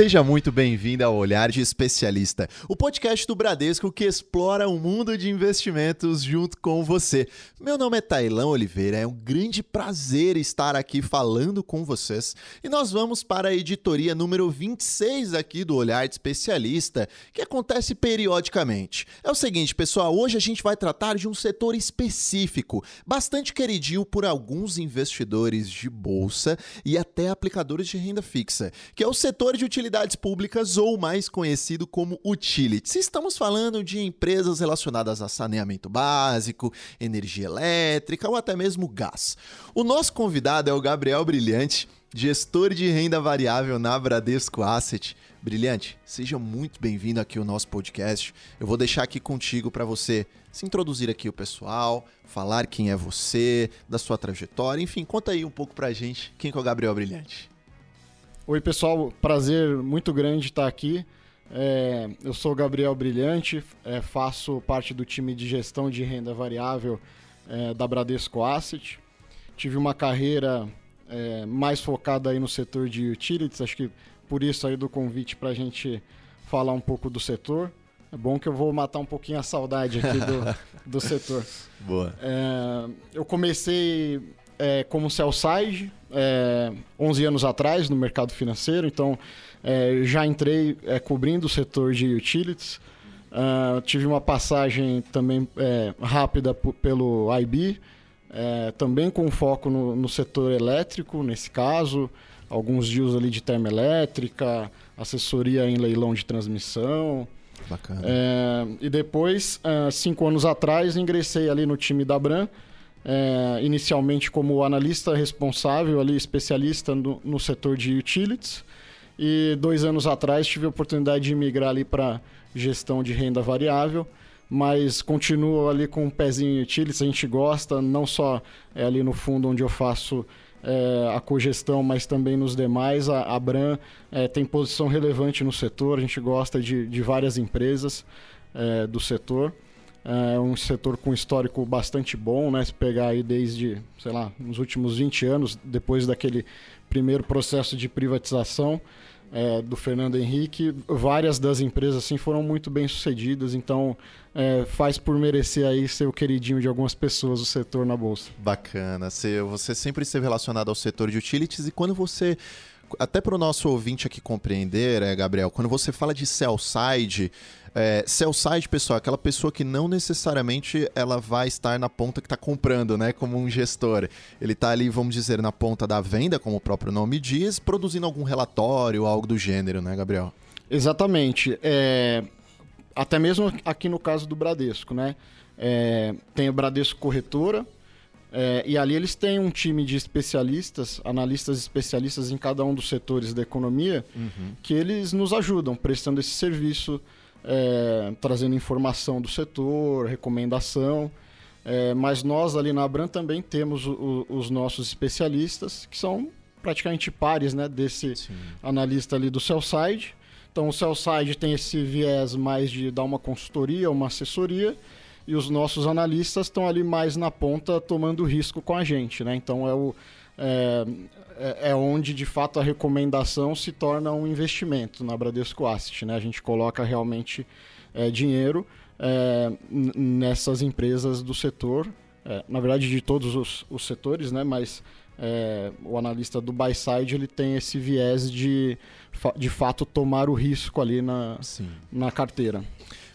Seja muito bem-vindo ao Olhar de Especialista, o podcast do Bradesco que explora o mundo de investimentos junto com você. Meu nome é Tailão Oliveira, é um grande prazer estar aqui falando com vocês e nós vamos para a editoria número 26 aqui do Olhar de Especialista, que acontece periodicamente. É o seguinte, pessoal, hoje a gente vai tratar de um setor específico, bastante queridinho por alguns investidores de bolsa e até aplicadores de renda fixa, que é o setor de utilidades públicas ou mais conhecido como utilities. Estamos falando de empresas relacionadas a saneamento básico, energia elétrica ou até mesmo gás. O nosso convidado é o Gabriel Brilhante, gestor de renda variável na Bradesco Asset. Brilhante, seja muito bem-vindo aqui ao nosso podcast. Eu vou deixar aqui contigo para você se introduzir aqui o pessoal, falar quem é você, da sua trajetória, enfim, conta aí um pouco pra gente quem é o Gabriel Brilhante. Oi, pessoal, prazer muito grande estar aqui. É, eu sou Gabriel Brilhante, é, faço parte do time de gestão de renda variável é, da Bradesco Asset. Tive uma carreira é, mais focada aí no setor de utilities, acho que por isso aí do convite para a gente falar um pouco do setor. É bom que eu vou matar um pouquinho a saudade aqui do, do setor. Boa. É, eu comecei é, como sell-side é, 11 anos atrás no mercado financeiro, então é, já entrei é, cobrindo o setor de utilities. Uh, tive uma passagem também é, rápida pelo IB, é, também com foco no, no, setor elétrico, nesse caso, alguns deals ali de termoelétrica, assessoria em leilão de transmissão. Bacana. É, e depois, uh, cinco anos atrás, ingressei ali no time da Bran, é, inicialmente como analista responsável, ali especialista no, no, setor de utilities. E dois anos atrás tive a oportunidade de migrar ali para gestão de renda variável, mas continuo ali com um pezinho em utilities. A gente gosta, não só é ali no fundo onde eu faço é, a cogestão, mas também nos demais. A, a Bran é, tem posição relevante no setor, a gente gosta de, de várias empresas é, do setor. É um setor com histórico bastante bom, né? Se pegar aí desde, sei lá, nos últimos 20 anos, depois daquele primeiro processo de privatização é, do Fernando Henrique, várias das empresas assim foram muito bem sucedidas, então é, faz por merecer aí ser o queridinho de algumas pessoas o setor na bolsa. Bacana. Você, você sempre esteve relacionado ao setor de utilities e quando você até para o nosso ouvinte aqui compreender, é, Gabriel, quando você fala de sell side, é, sell side, pessoal, é aquela pessoa que não necessariamente ela vai estar na ponta que está comprando, né? Como um gestor. Ele está ali, vamos dizer, na ponta da venda, como o próprio nome diz, produzindo algum relatório, algo do gênero, né, Gabriel? Exatamente. É, até mesmo aqui no caso do Bradesco, né? É, tem o Bradesco Corretora, é, e ali eles têm um time de especialistas, analistas especialistas em cada um dos setores da economia, uhum. que eles nos ajudam prestando esse serviço, é, trazendo informação do setor, recomendação. É, mas nós ali na Abram também temos o, os nossos especialistas, que são praticamente pares né, desse Sim. analista ali do sell-side. Então o sell-side tem esse viés mais de dar uma consultoria, uma assessoria, e os nossos analistas estão ali mais na ponta tomando risco com a gente, né? Então é, o, é, é, é onde de fato a recomendação se torna um investimento na Bradesco Asset, né? A gente coloca realmente é, dinheiro é, nessas empresas do setor, é, na verdade de todos os, os setores, né? Mas é, o analista do buy side ele tem esse viés de de fato tomar o risco ali na, na carteira.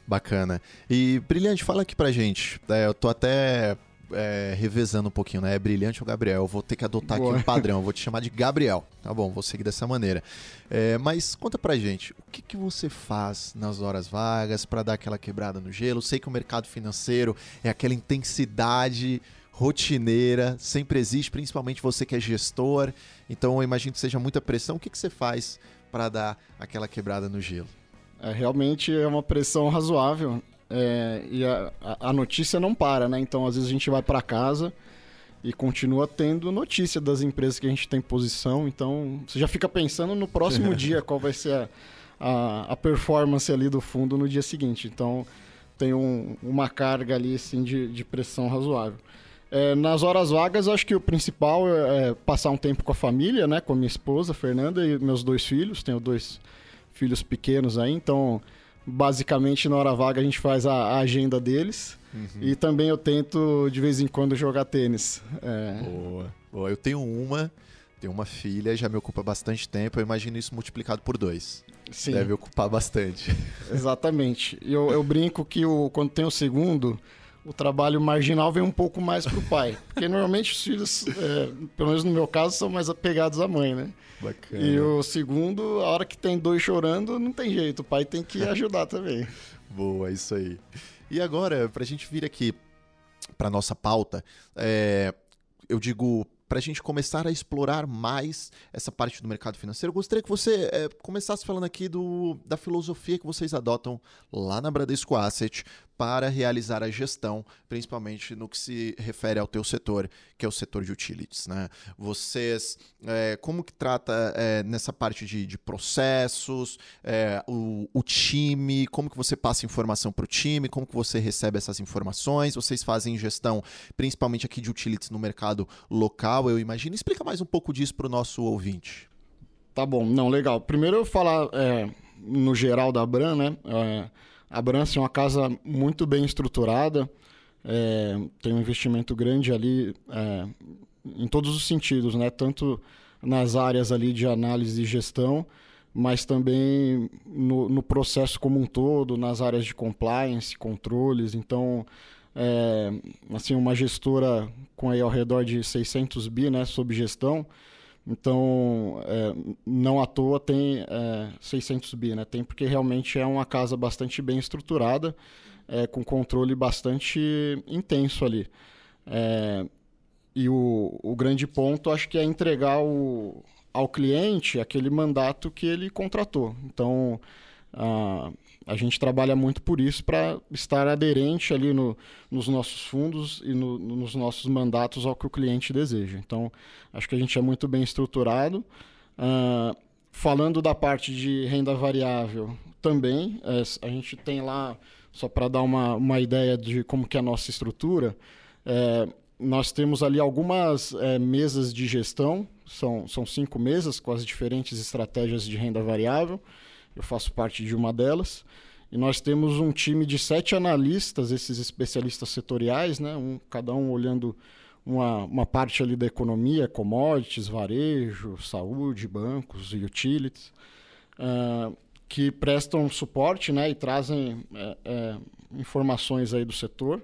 Bacana. E Brilhante, fala aqui pra gente. É, eu tô até é, revezando um pouquinho, né? É Brilhante ou Gabriel? Eu vou ter que adotar Boa. aqui um padrão. Eu vou te chamar de Gabriel. Tá bom, vou seguir dessa maneira. É, mas conta pra gente, o que, que você faz nas horas vagas para dar aquela quebrada no gelo? Sei que o mercado financeiro é aquela intensidade rotineira, sempre existe, principalmente você que é gestor. Então eu imagino que seja muita pressão. O que, que você faz para dar aquela quebrada no gelo? É, realmente é uma pressão razoável. É, e a, a, notícia não para, né? Então, às vezes a gente vai para casa e continua tendo notícia das empresas que a gente tem posição. Então, você já fica pensando no próximo dia qual vai ser a, a, a, performance ali do fundo no dia seguinte. Então, tem um, uma carga ali assim, de, de pressão razoável. É, nas horas vagas, acho que o principal é, é passar um tempo com a família, né? Com a minha esposa, Fernanda, e meus dois filhos. Tenho dois filhos pequenos aí, então basicamente na hora vaga a gente faz a, a agenda deles. Uhum. E também eu tento de vez em quando jogar tênis. É... Boa. Boa. Eu tenho uma, tenho uma filha, já me ocupa bastante tempo. Eu imagino isso multiplicado por dois. Sim. Deve ocupar bastante. Exatamente. Eu, eu brinco que o, quando tem o segundo, o trabalho marginal vem um pouco mais para o pai. Porque normalmente os filhos, é, pelo menos no meu caso, são mais apegados à mãe, né? Bacana. E o segundo, a hora que tem dois chorando, não tem jeito. O pai tem que ajudar também. Boa, isso aí. E agora, para a gente vir aqui para nossa pauta, é, eu digo para a gente começar a explorar mais essa parte do mercado financeiro, eu gostaria que você é, começasse falando aqui do, da filosofia que vocês adotam lá na Bradesco Asset para realizar a gestão, principalmente no que se refere ao teu setor, que é o setor de utilities. Né? Vocês, é, como que trata é, nessa parte de, de processos, é, o, o, time, como que você passa informação para o time, como que você recebe essas informações, vocês fazem gestão, principalmente aqui de utilities no mercado local, eu imagino. Explica mais um pouco disso para o nosso ouvinte. Tá bom, não, legal. Primeiro eu falar é, no geral da Bran, né? A Brance é uma casa muito bem estruturada, é, tem um investimento grande ali é, em todos os sentidos, né? tanto nas áreas ali de análise e gestão, mas também no, no processo como um todo, nas áreas de compliance, controles. Então, é, assim, uma gestora com aí ao redor de 600 bi né, sob gestão, então, é, não à toa tem é, 600 bi, né? Tem porque realmente é uma casa bastante bem estruturada, é, com controle bastante intenso ali. É, e o, o grande ponto, acho que é entregar o, ao cliente aquele mandato que ele contratou. Então, a gente trabalha muito por isso para estar aderente ali no, nos nossos fundos e no, nos nossos mandatos ao que o cliente deseja. Então, acho que a gente é muito bem estruturado. Uh, falando da parte de renda variável, também, é, a gente tem lá, só para dar uma, uma ideia de como que é a nossa estrutura, é, nós temos ali algumas é, mesas de gestão, são, são cinco mesas com as diferentes estratégias de renda variável eu faço parte de uma delas. E nós temos um time de sete analistas, esses especialistas setoriais, né? um, cada um olhando uma, uma parte ali da economia, commodities, varejo, saúde, bancos e utilities, uh, que prestam suporte né? e trazem é, é, informações aí do setor.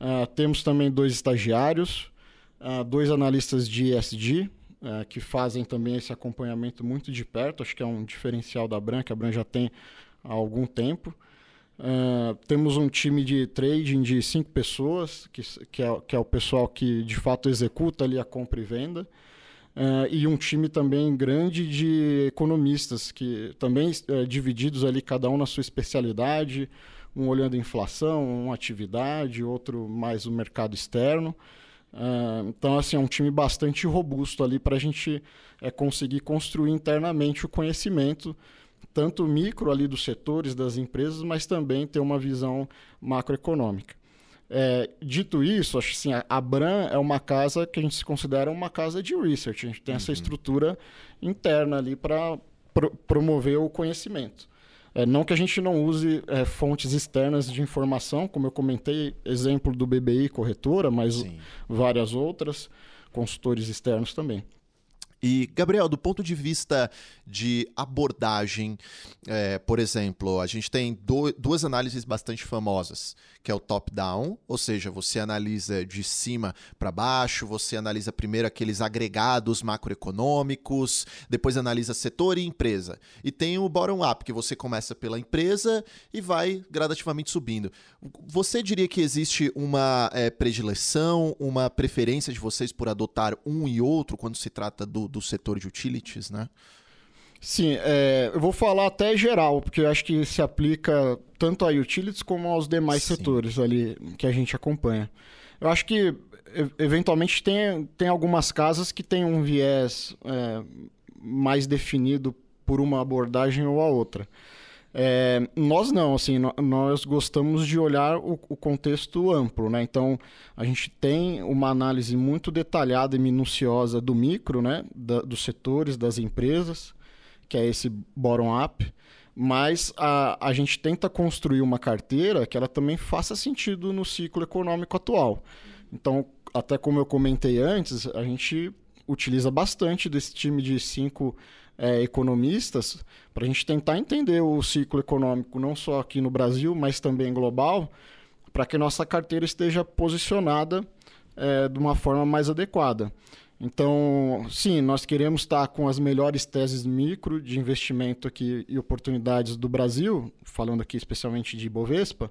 Uh, temos também dois estagiários, uh, dois analistas de ESG, é, que fazem também esse acompanhamento muito de perto. Acho que é um diferencial da Bran, que a Bran já tem há algum tempo. Uh, temos um time de trading de cinco pessoas, que, que, é, que é o pessoal que de fato executa ali a compra e venda. Uh, e um time também grande de economistas, que também uh, divididos ali, cada um na sua especialidade, um olhando inflação, uma atividade, outro mais o mercado externo. Uh, então, assim, é um time bastante robusto ali para a gente é, conseguir construir internamente o conhecimento, tanto micro ali dos setores, das empresas, mas também ter uma visão macroeconômica. É, dito isso, acho assim, a Bran é uma casa que a gente se considera uma casa de research. A gente tem uhum. essa estrutura interna ali para pro promover o conhecimento. É, não que a gente não use é, fontes externas de informação, como eu comentei, exemplo do BBI corretora, mas Sim. várias outras, consultores externos também. E, Gabriel, do ponto de vista de abordagem, é, por exemplo, a gente tem do, duas análises bastante famosas, que é o top-down, ou seja, você analisa de cima para baixo, você analisa primeiro aqueles agregados macroeconômicos, depois analisa setor e empresa. E tem o bottom-up, que você começa pela empresa e vai gradativamente subindo. Você diria que existe uma é, predileção, uma preferência de vocês por adotar um e outro quando se trata do, do setor de utilities, né? Sim, é, eu vou falar até geral, porque eu acho que se aplica tanto a utilities como aos demais Sim. setores ali que a gente acompanha. Eu acho que eventualmente tem, tem algumas casas que têm um viés é, mais definido por uma abordagem ou a outra. É, nós não, assim, nós gostamos de olhar o, o, contexto amplo, né? Então, a gente tem uma análise muito detalhada e minuciosa do micro, né? Da, dos setores, das empresas, que é esse bottom-up. mas a, a gente tenta construir uma carteira que ela também faça sentido no ciclo econômico atual. Então, até como eu comentei antes, a gente utiliza bastante desse time de cinco é, economistas para a gente tentar entender o ciclo econômico, não só aqui no Brasil, mas também global, para que nossa carteira esteja posicionada é, de uma forma mais adequada. Então, sim, nós queremos estar com as melhores teses micro de investimento aqui e oportunidades do Brasil, falando aqui especialmente de Ibovespa,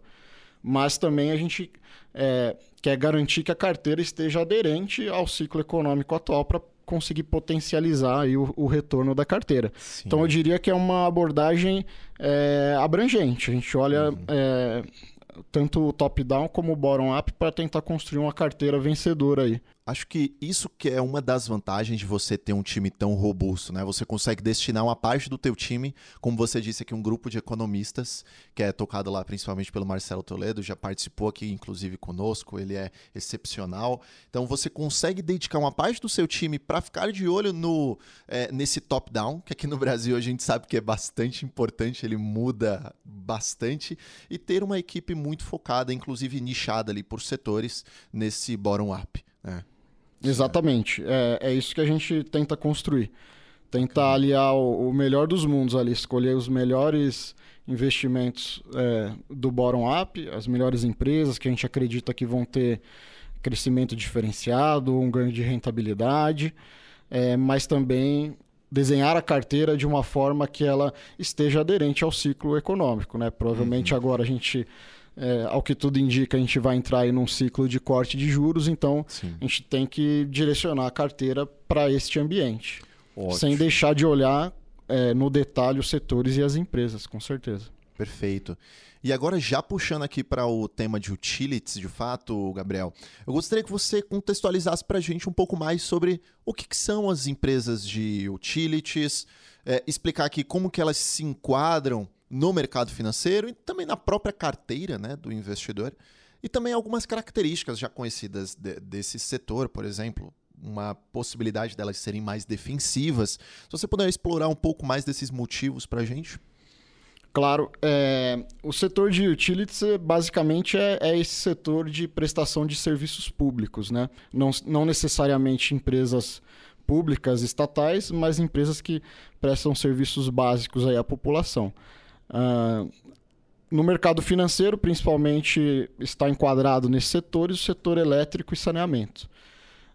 mas também a gente é, quer garantir que a carteira esteja aderente ao ciclo econômico atual para conseguir potencializar aí o, o retorno da carteira. Sim. Então eu diria que é uma abordagem é, abrangente. A gente olha uhum. é, tanto o top-down como o bottom-up para tentar construir uma carteira vencedora aí. Acho que isso que é uma das vantagens de você ter um time tão robusto, né? Você consegue destinar uma parte do teu time, como você disse aqui, um grupo de economistas, que é tocado lá principalmente pelo Marcelo Toledo, já participou aqui inclusive conosco, ele é excepcional. Então você consegue dedicar uma parte do seu time para ficar de olho no é, nesse top-down, que aqui no Brasil a gente sabe que é bastante importante, ele muda bastante, e ter uma equipe muito focada, inclusive nichada ali por setores, nesse bottom-up. Né? Exatamente. É, é isso que a gente tenta construir. Tentar aliar o, o melhor dos mundos ali, escolher os melhores investimentos é, do bottom-up, as melhores empresas que a gente acredita que vão ter crescimento diferenciado, um ganho de rentabilidade, é, mas também desenhar a carteira de uma forma que ela esteja aderente ao ciclo econômico. Né? Provavelmente uhum. agora a gente é, ao que tudo indica, a gente vai entrar em um ciclo de corte de juros, então Sim. a gente tem que direcionar a carteira para este ambiente. Ótimo. Sem deixar de olhar é, no detalhe os setores e as empresas, com certeza. Perfeito. E agora, já puxando aqui para o tema de utilities, de fato, Gabriel, eu gostaria que você contextualizasse para a gente um pouco mais sobre o que, que são as empresas de utilities, é, explicar aqui como que elas se enquadram no mercado financeiro e também na própria carteira né, do investidor. E também algumas características já conhecidas de, desse setor, por exemplo, uma possibilidade delas serem mais defensivas. Se você puder explorar um pouco mais desses motivos para a gente. Claro, é, o setor de utilities basicamente é, é, esse setor de prestação de serviços públicos, né? não, não necessariamente empresas públicas estatais, mas empresas que prestam serviços básicos aí à população. Uh, no mercado financeiro, principalmente, está enquadrado nesses setores o setor elétrico e saneamento.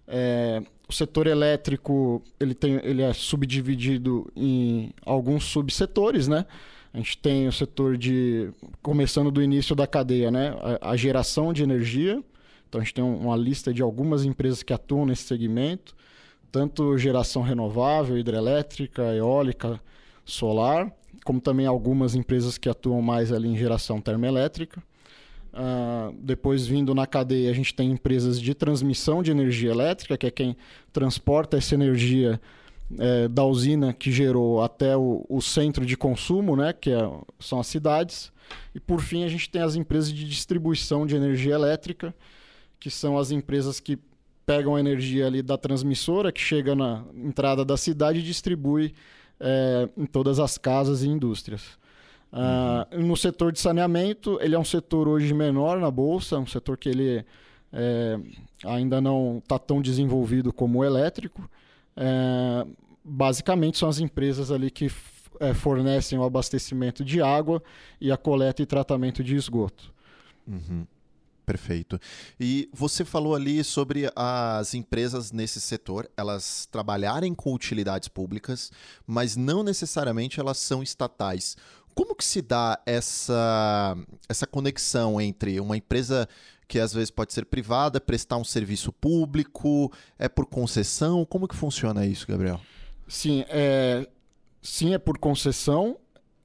É, o setor elétrico ele, tem, ele é subdividido em alguns subsetores, né? A gente tem o setor de, começando do início da cadeia, né? a, a geração de energia. Então a gente tem uma lista de algumas empresas que atuam nesse segmento, tanto geração renovável, hidrelétrica, eólica, solar como também algumas empresas que atuam mais ali em geração termoelétrica. Uh, depois, vindo na cadeia, a gente tem empresas de transmissão de energia elétrica, que é quem transporta essa energia é, da usina que gerou até o, o, centro de consumo, né, que é, são as cidades. E, por fim, a gente tem as empresas de distribuição de energia elétrica, que são as empresas que pegam a energia ali da transmissora, que chega na entrada da cidade e distribui é, em todas as casas e indústrias. Uhum. no setor de saneamento, ele é um setor hoje menor na bolsa, um setor que ele é, ainda não está tão desenvolvido como o elétrico. É, basicamente são as empresas ali que é, fornecem o abastecimento de água e a coleta e tratamento de esgoto. Uhum. Perfeito. E você falou ali sobre as empresas nesse setor, elas trabalharem com utilidades públicas, mas não necessariamente elas são estatais. Como que se dá essa, essa conexão entre uma empresa que às vezes pode ser privada, prestar um serviço público, é por concessão? Como que funciona isso, Gabriel? Sim, é, sim, é por concessão.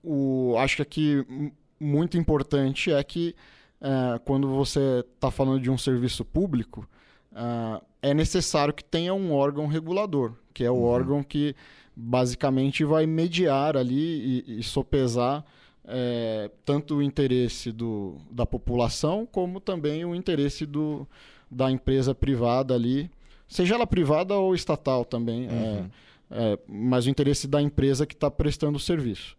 O, acho que aqui muito importante é que é, quando você está falando de um serviço público, uh, é necessário que tenha um órgão regulador, que é o uhum. órgão que basicamente vai mediar ali e, e sopesar é, tanto o interesse do, da população como também o interesse do, da empresa privada ali, seja ela privada ou estatal também, é, uhum. é, mas o interesse da empresa que está prestando o serviço.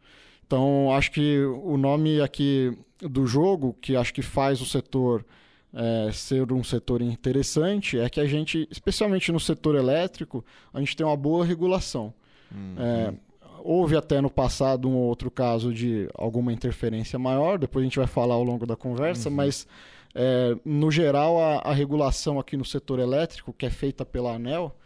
Então, acho que o nome aqui do jogo, que acho que faz o setor é, ser um setor interessante, é que a gente, especialmente no setor elétrico, a gente tem uma boa regulação. Uhum. É, houve até no passado um outro caso de alguma interferência maior, depois a gente vai falar ao longo da conversa, uhum. mas é, no geral a, a, regulação aqui no setor elétrico, que é feita pela ANEL,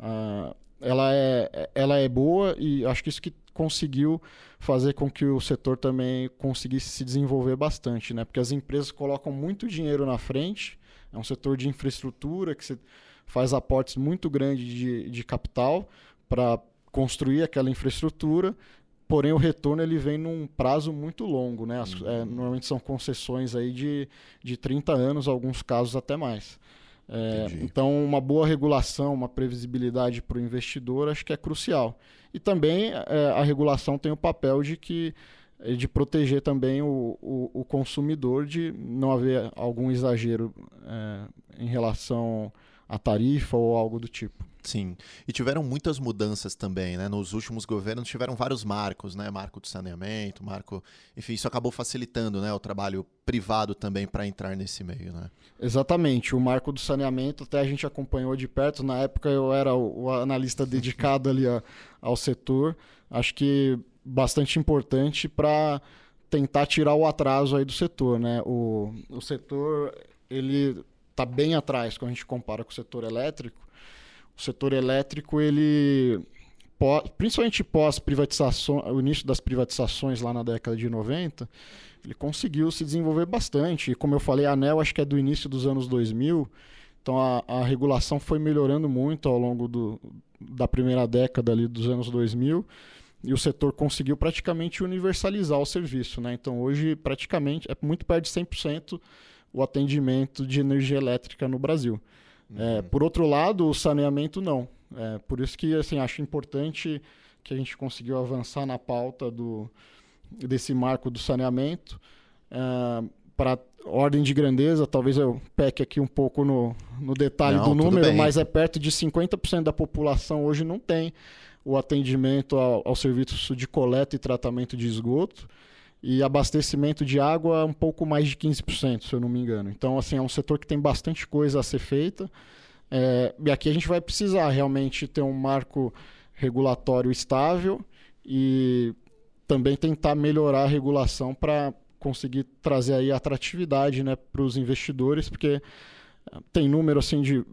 uh, ela, é, ela é boa e acho que isso que conseguiu fazer com que o setor também conseguisse se desenvolver bastante, né? Porque as empresas colocam muito dinheiro na frente, é um setor de infraestrutura que faz aportes muito grandes de, de capital para construir aquela infraestrutura, porém o retorno ele vem num prazo muito longo, né? As, é, uhum. é, normalmente são concessões aí de, de 30 anos, alguns casos até mais. É, então, uma boa regulação, uma previsibilidade para o investidor, acho que é crucial. E também é, a regulação tem o papel de que de proteger também o, o, o consumidor de não haver algum exagero é, em relação à tarifa ou algo do tipo. Sim. E tiveram muitas mudanças também, né? Nos últimos governos tiveram vários marcos, né? Marco do saneamento, marco. Enfim, isso acabou facilitando né? o trabalho privado também para entrar nesse meio, né? Exatamente. O marco do saneamento até a gente acompanhou de perto. Na época eu era o, analista dedicado ali a, ao setor. Acho que bastante importante para tentar tirar o atraso aí do setor, né? O, o setor, ele está bem atrás quando a gente compara com o setor elétrico o setor elétrico, ele principalmente pós privatização, o início das privatizações lá na década de 90, ele conseguiu se desenvolver bastante. E como eu falei, a ANEL acho que é do início dos anos 2000, então a, a regulação foi melhorando muito ao longo do, da primeira década ali dos anos 2000 e o setor conseguiu praticamente universalizar o serviço. Né? Então hoje praticamente é muito perto de 100% o atendimento de energia elétrica no Brasil. É, uhum. por outro lado, o saneamento não. É, por isso que assim, acho importante que a gente conseguiu avançar na pauta do, desse marco do saneamento. É, para ordem de grandeza, talvez eu peque aqui um pouco no, no detalhe não, do número, mas é perto de 50% da população hoje não tem o atendimento ao, ao serviço de coleta e tratamento de esgoto e abastecimento de água um pouco mais de 15%, se eu não me engano. Então, assim, é um setor que tem bastante coisa a ser feita. É, e aqui a gente vai precisar realmente ter um marco regulatório estável e também tentar melhorar a regulação para conseguir trazer aí atratividade né, para os investidores, porque tem número assim de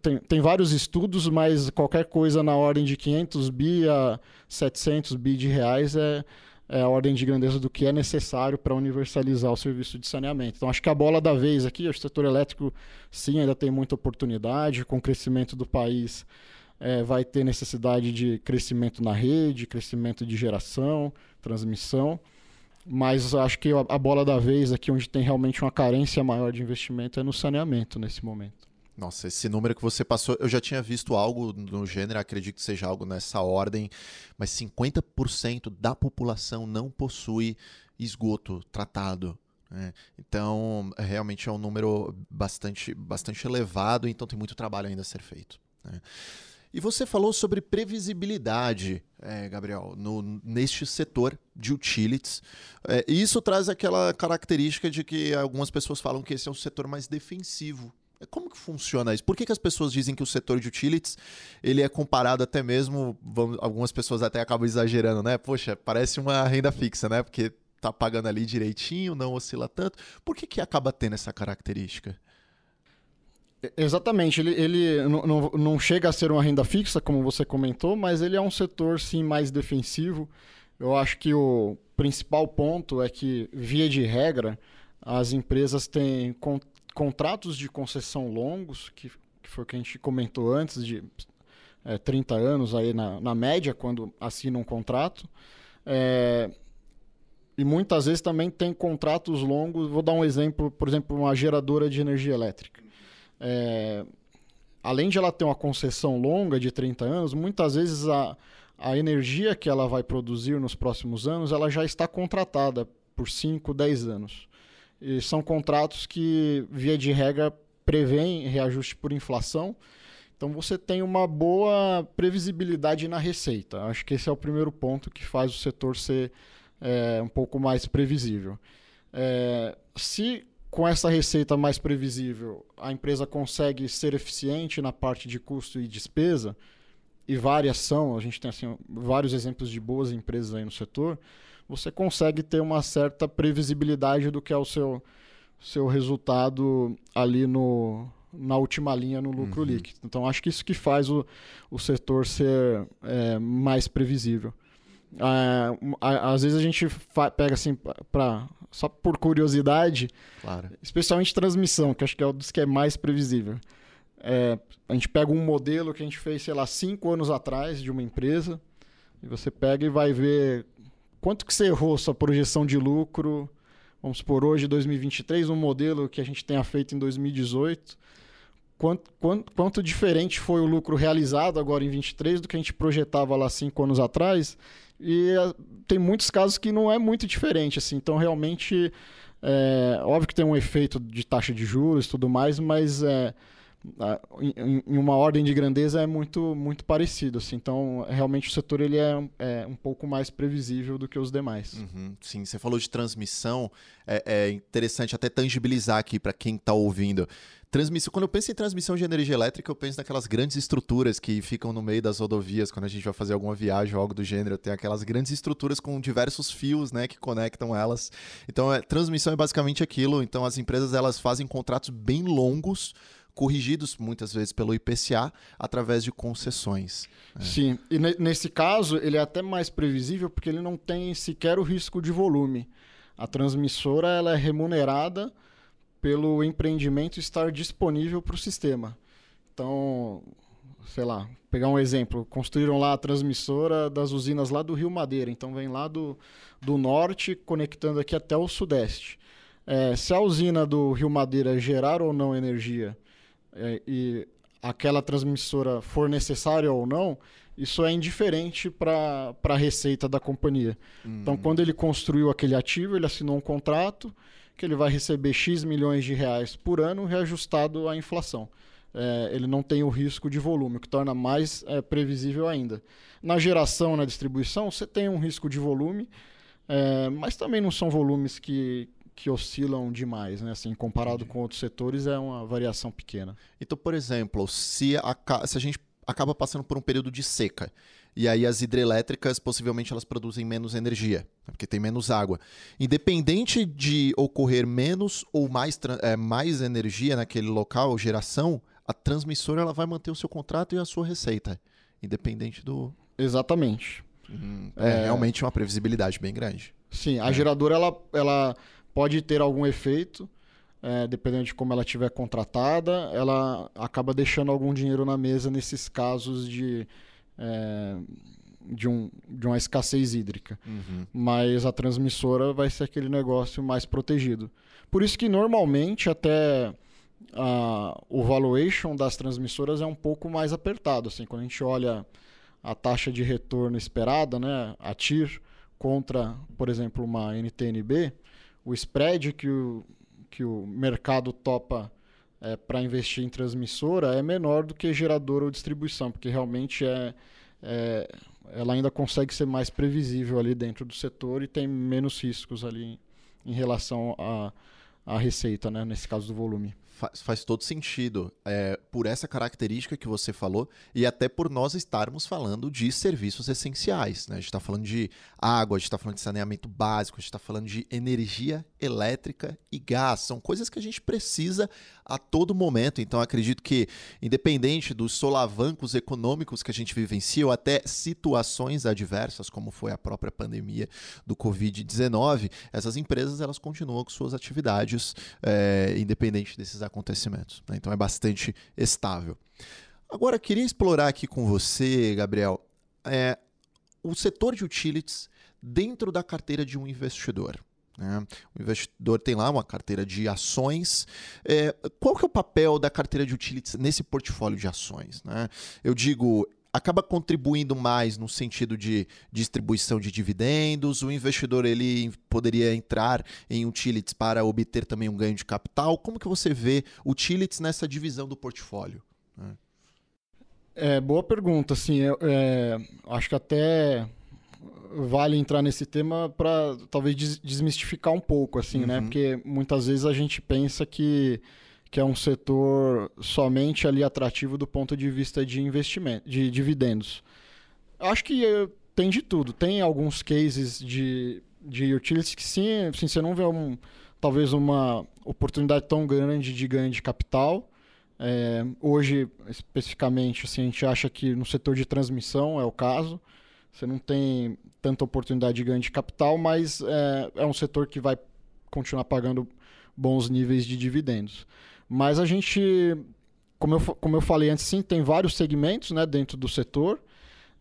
tem, tem vários estudos, mas qualquer coisa na ordem de 500 bi a 700 bi de reais é é, a ordem de grandeza do que é necessário para universalizar o serviço de saneamento. Então, acho que a bola da vez aqui, o setor elétrico, sim, ainda tem muita oportunidade. Com o crescimento do país, é, vai ter necessidade de crescimento na rede, crescimento de geração, transmissão. Mas acho que a bola da vez aqui, onde tem realmente uma carência maior de investimento, é no saneamento nesse momento. Nossa, esse número que você passou, eu já tinha visto algo no gênero, acredito que seja algo nessa ordem, mas 50% da população não possui esgoto tratado. Né? Então, realmente é um número bastante, bastante elevado, então tem muito trabalho ainda a ser feito. Né? E você falou sobre previsibilidade, é, Gabriel, no, neste setor de utilities. É, e isso traz aquela característica de que algumas pessoas falam que esse é um setor mais defensivo como que funciona isso? Por que, que as pessoas dizem que o setor de utilities ele é comparado até mesmo, vamos, algumas pessoas até acabam exagerando, né? Poxa, parece uma renda fixa, né? Porque tá pagando ali direitinho, não oscila tanto. Por que, que acaba tendo essa característica? Exatamente, ele, ele não, não, não chega a ser uma renda fixa, como você comentou, mas ele é um setor sim mais defensivo. Eu acho que o principal ponto é que, via de regra, as empresas têm contratos de concessão longos, que, que foi o que a gente comentou antes, de é, 30 anos aí na, na média, quando assinam um contrato. É, e muitas vezes também tem contratos longos. Vou dar um exemplo, por exemplo, uma geradora de energia elétrica. É, além de ela ter uma concessão longa de 30 anos, muitas vezes a, a energia que ela vai produzir nos próximos anos ela já está contratada por 5, 10 anos. E são contratos que, via de regra, prevêem reajuste por inflação. Então você tem uma boa previsibilidade na receita. Acho que esse é o primeiro ponto que faz o setor ser é, um pouco mais previsível. É, se com essa receita mais previsível a empresa consegue ser eficiente na parte de custo e despesa, e várias são, a gente tem assim, vários exemplos de boas empresas aí no setor, você consegue ter uma certa previsibilidade do que é o seu, seu resultado ali no, na última linha no lucro uhum. líquido. Então, acho que isso que faz o, o setor ser é, mais previsível. É, às vezes a gente pega assim para só por curiosidade, claro. especialmente transmissão, que acho que é um dos que é mais previsível. É, a gente pega um modelo que a gente fez, sei lá, cinco anos atrás de uma empresa, e você pega e vai ver quanto que você errou sua projeção de lucro, vamos supor, hoje, 2023, um modelo que a gente tenha feito em 2018, quanto, quanto, quanto diferente foi o lucro realizado agora em 23 do que a gente projetava lá cinco anos atrás, e uh, tem muitos casos que não é muito diferente, assim. Então, realmente, é, óbvio que tem um efeito de taxa de juros e tudo mais, mas é, em, uma ordem de grandeza é muito, muito parecido. Assim. Então, realmente, o setor ele é, é um pouco mais previsível do que os demais. Uhum, sim, você falou de transmissão. É, é interessante até tangibilizar aqui para quem está ouvindo. Transmissão, quando eu penso em transmissão de energia elétrica, eu penso naquelas grandes estruturas que ficam no meio das rodovias quando a gente vai fazer alguma viagem ou algo do gênero. Tem aquelas grandes estruturas com diversos fios, né, que conectam elas. Então, é, transmissão é basicamente aquilo. Então, as empresas elas fazem contratos bem longos corrigidos muitas vezes pelo IPCA através de concessões. Né? Sim, e nesse caso ele é até mais previsível porque ele não tem sequer o risco de volume. A transmissora ela é remunerada pelo empreendimento estar disponível para o sistema. Então, sei lá, pegar um exemplo, construíram lá a transmissora das usinas lá do Rio Madeira, então vem lá do, do norte conectando aqui até o sudeste. É, se a usina do Rio Madeira gerar ou não energia é, e aquela transmissora for necessária ou não, isso é indiferente para a receita da companhia. Hum. Então, quando ele construiu aquele ativo, ele assinou um contrato que ele vai receber X milhões de reais por ano reajustado à inflação. É, ele não tem o risco de volume, o que torna mais é, previsível ainda. Na geração, na distribuição, você tem um risco de volume, é, mas também não são volumes que, que oscilam demais, né? Assim, comparado com outros setores, é uma variação pequena. Então, por exemplo, se a, se a gente acaba passando por um período de seca. E aí as hidrelétricas possivelmente elas produzem menos energia, né, porque tem menos água. Independente de ocorrer menos ou mais, é, mais energia naquele local, geração, a transmissora ela vai manter o seu contrato e a sua receita, independente do. Exatamente. Uhum. É, é, realmente uma previsibilidade bem grande. Sim, a é. geradora ela, ela pode ter algum efeito, é, dependendo de como ela estiver contratada, ela acaba deixando algum dinheiro na mesa nesses casos de, é, de, um, de uma escassez hídrica. Uhum. Mas a transmissora vai ser aquele negócio mais protegido. Por isso que normalmente até a, o valuation das transmissoras é um pouco mais apertado. Assim, quando a gente olha a taxa de retorno esperada, né, a TIR, contra, por exemplo, uma NTNB, o spread que o, que o mercado topa é, para investir em transmissora é menor do que geradora ou distribuição, porque realmente é, é, ela ainda consegue ser mais previsível ali dentro do setor e tem menos riscos ali em, em relação à receita, né, nesse caso do volume faz, faz todo sentido é, por essa característica que você falou e até por nós estarmos falando de serviços essenciais. Né? A gente está falando de água, a gente está falando de saneamento básico, a gente está falando de energia elétrica e gás. São coisas que a gente precisa a todo momento. Então, acredito que, independente dos solavancos econômicos que a gente vivencia ou até situações adversas, como foi a própria pandemia do Covid-19, essas empresas elas continuam com suas atividades, é, independente desses acontecimentos. Né? Então, é bastante estável. Agora, queria explorar aqui com você, Gabriel, é, o setor de utilities dentro da carteira de um investidor. Né? O investidor tem lá uma carteira de ações. É, qual que é o papel da carteira de utilities nesse portfólio de ações? Né? Eu digo, acaba contribuindo mais no sentido de distribuição de dividendos. O investidor ele poderia entrar em utilities para obter também um ganho de capital. Como que você vê utilities nessa divisão do portfólio? É, boa pergunta. Assim, é, acho que até vale entrar nesse tema para talvez desmistificar um pouco, assim, né? uhum. né? Porque muitas vezes a gente pensa que, que é um setor somente ali atrativo do ponto de vista de investimento, de dividendos. Acho que eh, tem de tudo. Tem alguns cases de, de utilities que sim, assim, você não vê um, talvez uma oportunidade tão grande de ganho de capital. É, hoje, especificamente, assim, a gente acha que no setor de transmissão é o caso. Você não tem tanta oportunidade de ganho de capital, mas é, é um setor que vai continuar pagando bons níveis de dividendos. Mas a gente, como eu, como eu falei antes, sim, tem vários segmentos né, dentro do setor.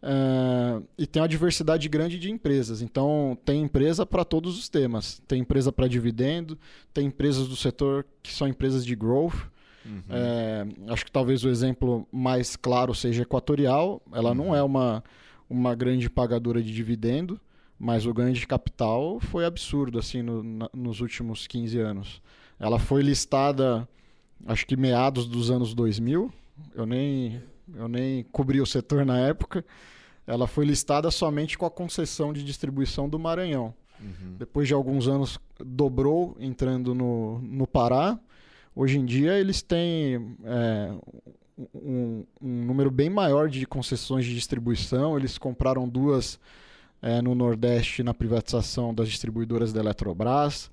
Uh, e tem uma diversidade grande de empresas. Então, tem empresa para todos os temas. Tem empresa para dividendo, tem empresas do setor que são empresas de growth. Uhum. É, acho que talvez o exemplo mais claro seja Equatorial. Ela uhum. não é uma, uma grande pagadora de dividendo, mas o ganho de capital foi absurdo assim no, na, nos últimos 15 anos. Ela foi listada, acho que meados dos anos 2000. Eu nem eu nem cobri o setor na época. Ela foi listada somente com a concessão de distribuição do Maranhão. Uhum. Depois de alguns anos, dobrou entrando no, no Pará. Hoje em dia, eles têm é, um, um, número bem maior de concessões de distribuição. Eles compraram duas é, no Nordeste na privatização das distribuidoras da Eletrobras.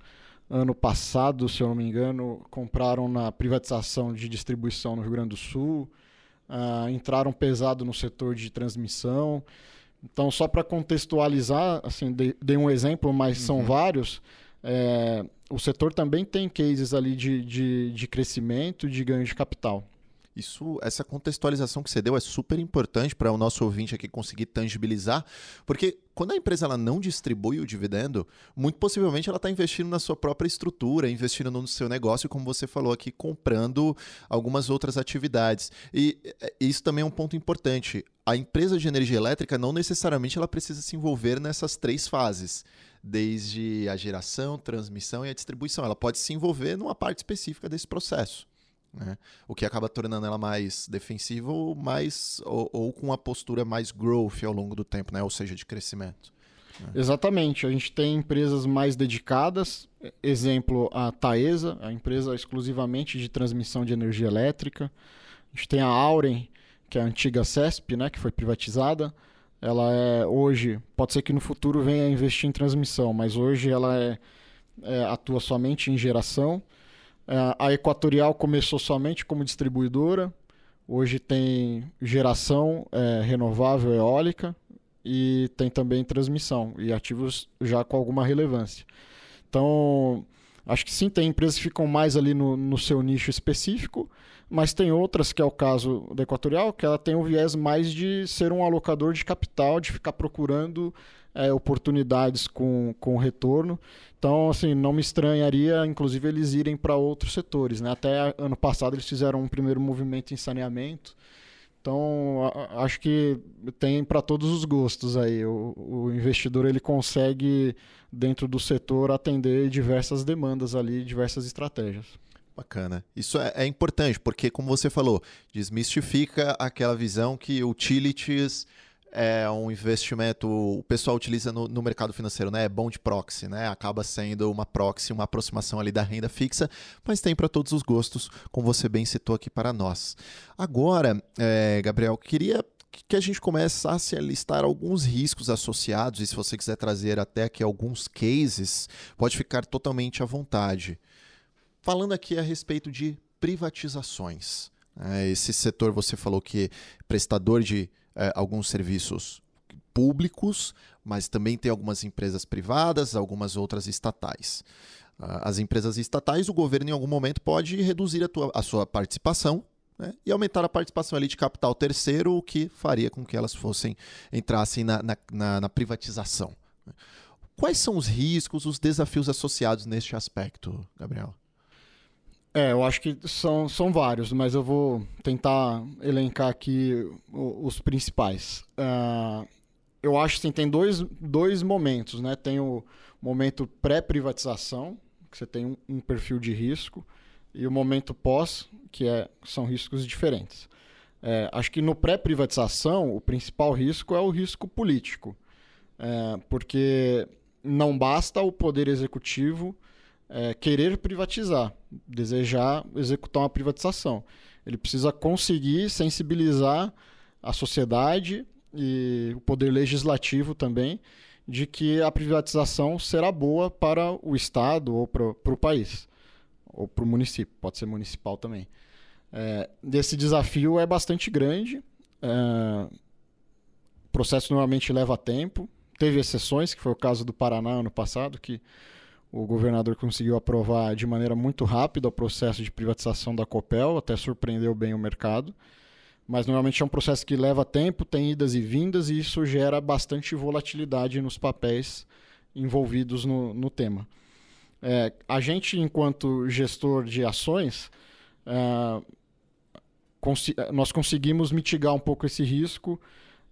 Ano passado, se eu não me engano, compraram na privatização de distribuição no Rio Grande do Sul uh, entraram pesado no setor de transmissão. Então, só para contextualizar, assim, dei, dei, um exemplo, mas uhum. são vários. É, o setor também tem cases ali de, de, de crescimento, de ganho de capital. Isso, essa contextualização que você deu é super importante para o nosso ouvinte aqui conseguir tangibilizar, porque quando a empresa ela não distribui o dividendo, muito possivelmente ela está investindo na sua própria estrutura, investindo no seu negócio, como você falou aqui, comprando algumas outras atividades. E isso também é um ponto importante. A empresa de energia elétrica não necessariamente ela precisa se envolver nessas três fases desde a geração, transmissão e a distribuição. Ela pode se envolver numa parte específica desse processo. Né? O que acaba tornando ela mais defensiva ou, mais, ou, ou, com uma postura mais growth ao longo do tempo, né? ou seja, de crescimento. Né? Exatamente. A gente tem empresas mais dedicadas, exemplo a Taesa, a empresa exclusivamente de transmissão de energia elétrica. A gente tem a Auren, que é a antiga CESP, né? que foi privatizada. Ela é hoje, pode ser que no futuro venha a investir em transmissão, mas hoje ela é, é atua somente em geração. É, a Equatorial começou somente como distribuidora, hoje tem geração é, renovável eólica e tem também transmissão e ativos já com alguma relevância. Então, acho que sim, tem empresas que ficam mais ali no, no seu nicho específico, mas tem outras, que é o caso da Equatorial, que ela tem um viés mais de ser um alocador de capital, de ficar procurando é, oportunidades com, com retorno. Então, assim, não me estranharia, inclusive, eles irem para outros setores. Né? Até ano passado eles fizeram um primeiro movimento em saneamento. Então, acho que tem para todos os gostos aí. O, o, investidor ele consegue, dentro do setor, atender diversas demandas ali, diversas estratégias. Bacana. Isso é, é importante, porque, como você falou, desmistifica aquela visão que utilities é um investimento, o pessoal utiliza no, no, mercado financeiro, né? É bond proxy, né? Acaba sendo uma proxy, uma aproximação ali da renda fixa, mas tem para todos os gostos, como você bem citou aqui para nós. Agora, é, Gabriel, queria que a gente começasse a listar alguns riscos associados, e se você quiser trazer até aqui alguns cases, pode ficar totalmente à vontade. Falando aqui a respeito de privatizações. É, esse setor você falou que prestador de é, alguns serviços públicos, mas também tem algumas empresas privadas, algumas outras estatais. Uh, as empresas estatais, o governo em algum momento pode reduzir a, tua, a sua participação né, e aumentar a participação ali de capital terceiro, o que faria com que elas fossem entrassem na, na, na, na privatização. Quais são os riscos, os desafios associados neste aspecto, Gabriel? É, eu acho que são, são vários, mas eu vou tentar elencar aqui os principais. Uh, eu acho que assim, tem dois, dois momentos, né? Tem o momento pré-privatização, que você tem um, um, perfil de risco, e o momento pós, que é, são riscos diferentes. É, acho que no pré-privatização, o principal risco é o risco político. É, porque não basta o poder executivo é, querer privatizar, desejar executar uma privatização. Ele precisa conseguir sensibilizar a sociedade e o poder legislativo também de que a privatização será boa para o Estado ou para, o país, ou para o município, pode ser municipal também. É, esse desafio é bastante grande, é, o processo normalmente leva tempo, teve exceções, que foi o caso do Paraná ano passado, que o governador conseguiu aprovar de maneira muito rápida o processo de privatização da Copel, até surpreendeu bem o mercado mas normalmente é um processo que leva tempo, tem idas e vindas, e isso gera bastante volatilidade nos papéis envolvidos no, no tema. É, a gente, enquanto gestor de ações, é, cons nós conseguimos mitigar um pouco esse risco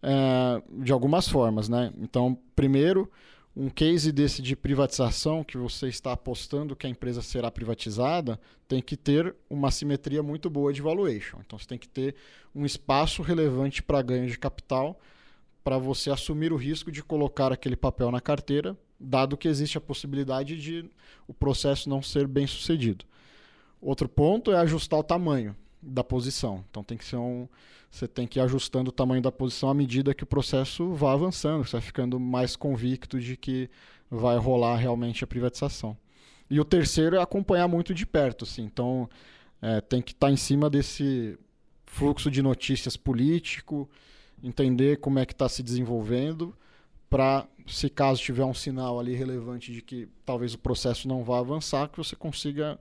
é, de algumas formas. Né? Então, primeiro, um case desse de privatização que você está apostando que a empresa será privatizada tem que ter uma simetria muito boa de valuation. Então você tem que ter um espaço relevante para ganho de capital para você assumir o risco de colocar aquele papel na carteira, dado que existe a possibilidade de o processo não ser bem sucedido. Outro ponto é ajustar o tamanho da posição. Então tem que ser um, você tem que ir ajustando o tamanho da posição à medida que o processo vai avançando, você vai ficando mais convicto de que vai rolar realmente a privatização. E o terceiro é acompanhar muito de perto, assim. Então é, tem que estar tá em cima desse fluxo de notícias político, entender como é que está se desenvolvendo, para se caso tiver um sinal ali relevante de que talvez o processo não vá avançar, que você consiga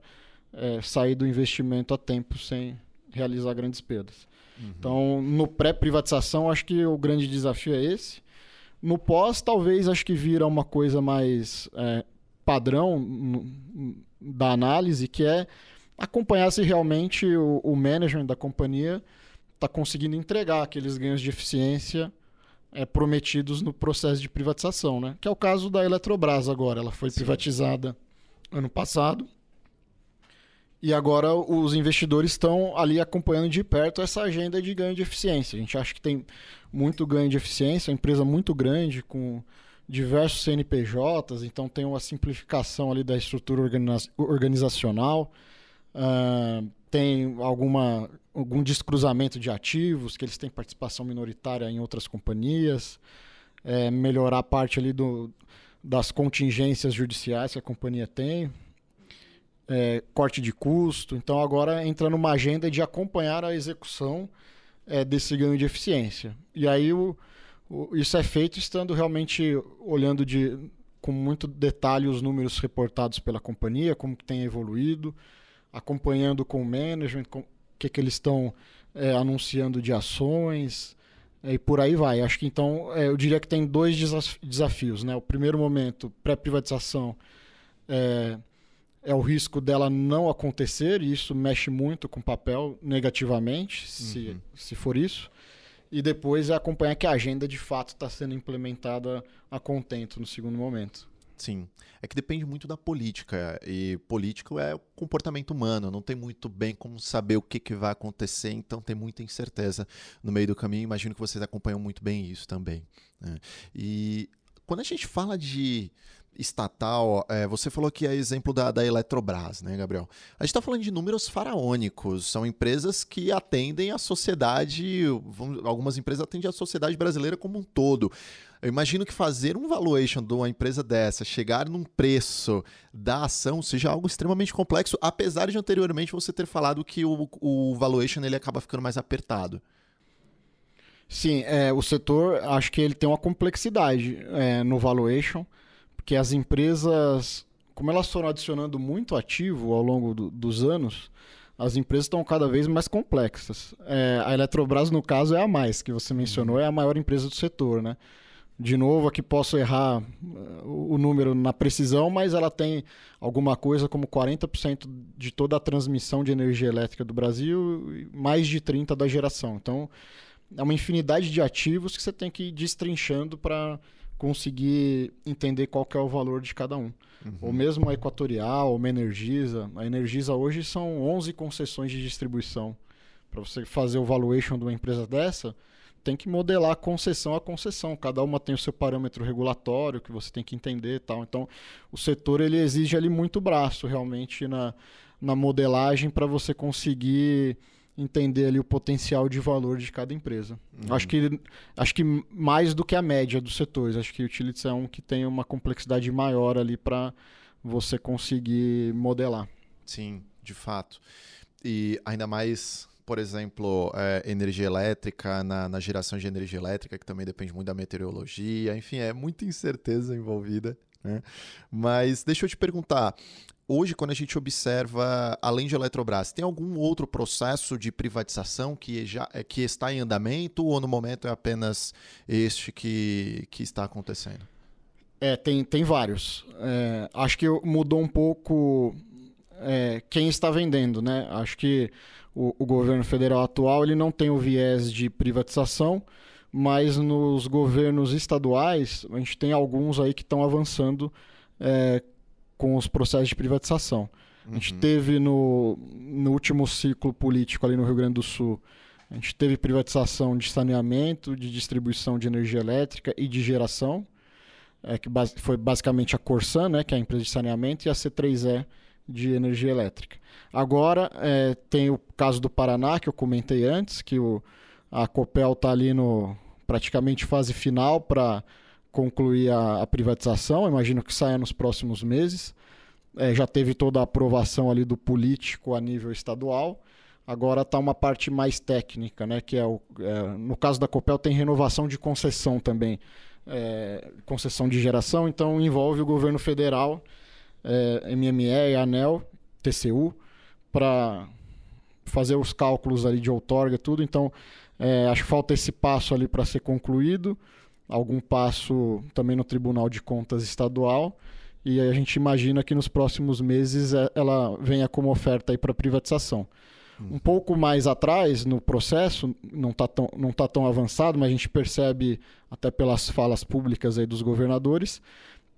é, sair do investimento a tempo sem realizar grandes perdas. Uhum. Então, no pré-privatização, acho que o grande desafio é esse. No pós, talvez acho que vira uma coisa mais é, padrão da análise, que é acompanhar se realmente o, o management da companhia está conseguindo entregar aqueles ganhos de eficiência é, prometidos no processo de privatização, né? Que é o caso da Eletrobras agora. Ela foi Sim. privatizada ano passado e agora os investidores estão ali acompanhando de perto essa agenda de ganho de eficiência. A gente acha que tem muito ganho de eficiência, uma empresa muito grande, com diversos CNPJs, então tem uma simplificação ali da estrutura organizacional, uh, tem alguma, algum descruzamento de ativos, que eles têm participação minoritária em outras companhias, é, melhorar a parte ali do, das contingências judiciais que a companhia tem é, corte de custo. Então agora entra numa agenda de acompanhar a execução é, desse ganho de eficiência. E aí o, o, isso é feito estando realmente olhando de, com muito detalhe os números reportados pela companhia, como que tem evoluído, acompanhando com o management, o que, que eles estão é, anunciando de ações, é, e por aí vai. Acho que então é, eu diria que tem dois desafios. Né? O primeiro momento, pré-privatização, é, o risco dela não acontecer, e isso mexe muito com o papel negativamente, se, uhum. se for isso. E depois é acompanhar que a agenda de fato está sendo implementada a contento no segundo momento. Sim. É que depende muito da política. E político é o comportamento humano. Não tem muito bem como saber o que, que vai acontecer, então tem muita incerteza no meio do caminho. Imagino que vocês acompanham muito bem isso também. Né? E quando a gente fala de estatal, é, você falou que é exemplo da, da Eletrobras, né, Gabriel? A gente está falando de números faraônicos, são empresas que atendem a sociedade, algumas empresas atendem a sociedade brasileira como um todo. Eu imagino que fazer um valuation de uma empresa dessa, chegar num preço da ação, seja algo extremamente complexo, apesar de anteriormente você ter falado que o, o valuation ele acaba ficando mais apertado. Sim, é, o setor, acho que ele tem uma complexidade é, no valuation porque as empresas, como elas foram adicionando muito ativo ao longo do, dos anos, as empresas estão cada vez mais complexas. É, a Eletrobras, no caso, é a mais, que você mencionou, é a maior empresa do setor, né? De novo, aqui posso errar uh, o número na precisão, mas ela tem alguma coisa como 40% de toda a transmissão de energia elétrica do Brasil e mais de 30% da geração. Então, é uma infinidade de ativos que você tem que ir destrinchando para conseguir entender qual é o valor de cada um. Uhum. Ou mesmo a Equatorial, ou a Energisa. A Energisa hoje são 11 concessões de distribuição. Para você fazer o valuation de uma empresa dessa, tem que modelar concessão a concessão. Cada uma tem o seu parâmetro regulatório que você tem que entender tal. Então, o setor ele exige ali muito braço realmente na, na modelagem para você conseguir entender ali o potencial de valor de cada empresa. Uhum. Acho, que, acho que mais do que a média dos setores. Acho que o Utilities é um que tem uma complexidade maior ali para você conseguir modelar. Sim, de fato. E ainda mais, por exemplo, é, energia elétrica, na, na geração de energia elétrica, que também depende muito da meteorologia, enfim, é muita incerteza envolvida. Né? Mas deixa eu te perguntar, hoje, quando a gente observa, além de Eletrobras, tem algum outro processo de privatização que, já, é, que está em andamento ou no momento é apenas este que, que está acontecendo? É, tem, tem vários. É, acho que mudou um pouco é, quem está vendendo, né? Acho que o, o, governo federal atual ele não tem o viés de privatização, mas nos governos estaduais a gente tem alguns aí que estão avançando é, com os processos de privatização. Uhum. A gente uhum. teve no, no último ciclo político ali no Rio Grande do Sul, a gente teve privatização de saneamento, de distribuição de energia elétrica e de geração, é, que base, foi basicamente a Corsan, né, que é a empresa de saneamento, e a C3E de energia elétrica. Agora é, tem o caso do Paraná, que eu comentei antes, que o, a Copel está ali no praticamente fase final para concluir a, a, privatização, imagino que saia nos próximos meses. É, já teve toda a aprovação ali do político a nível estadual. Agora está uma parte mais técnica, né? Que é, o, é, no caso da Copel tem renovação de concessão também, é, concessão de geração, então envolve o governo federal, é, MME ANEL, TCU, para fazer os cálculos ali de outorga tudo. Então é, acho que falta esse passo ali para ser concluído algum passo também no Tribunal de Contas Estadual. E a gente imagina que nos próximos meses é, ela venha como oferta para privatização. Um pouco mais atrás no processo, não está tão, não tá tão avançado, mas a gente percebe até pelas falas públicas aí dos governadores,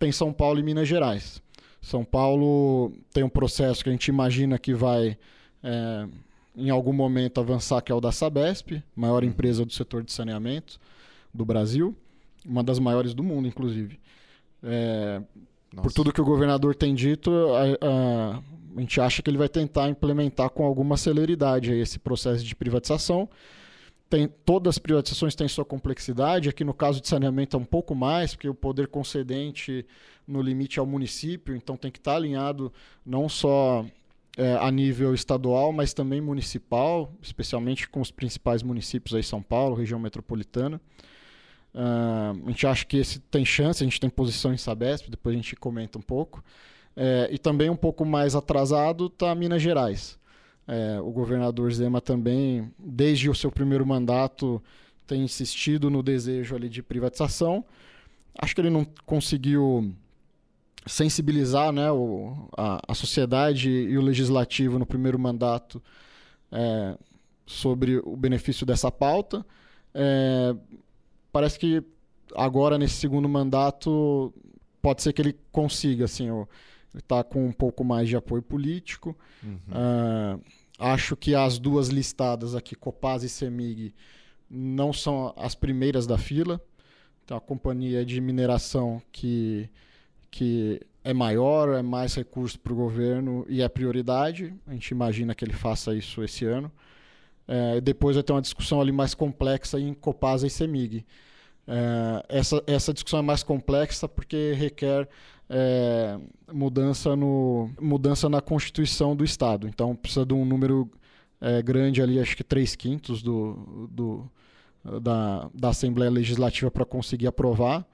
tem São Paulo e Minas Gerais. São Paulo tem um processo que a gente imagina que vai, é, em algum momento, avançar, que é o da Sabesp, maior empresa do setor de saneamento do Brasil uma das maiores do mundo, inclusive. É, por tudo que o governador tem dito, a, a, a, gente acha que ele vai tentar implementar com alguma celeridade esse processo de privatização. Tem, todas as privatizações têm sua complexidade. Aqui no caso de saneamento é um pouco mais, porque o poder concedente no limite é o município, então tem que estar alinhado não só é, a nível estadual, mas também municipal, especialmente com os principais municípios aí, São Paulo, região metropolitana. Uh, a gente acha que esse tem chance, a gente tem posição em Sabesp, depois a gente comenta um pouco. É, e também um pouco mais atrasado está Minas Gerais. É, o governador Zema também, desde o seu primeiro mandato, tem insistido no desejo ali de privatização. Acho que ele não conseguiu sensibilizar né, o, a, a sociedade e o legislativo no primeiro mandato é, sobre o benefício dessa pauta. É, parece que agora nesse segundo mandato pode ser que ele consiga, assim, ele está com um pouco mais de apoio político. Uhum. Uh, acho que as duas listadas aqui, Copaz e Semig, não são as primeiras da fila. Então, a companhia de mineração que, que é maior, é mais recurso para o governo e é prioridade. A gente imagina que ele faça isso esse ano. É, depois vai ter uma discussão ali mais complexa em Copasa e Semig. É, essa, essa discussão é mais complexa porque requer é, mudança, no, mudança na Constituição do Estado. Então precisa de um número é, grande ali, acho que 3 quintos do, do, da, da Assembleia Legislativa para conseguir aprovar.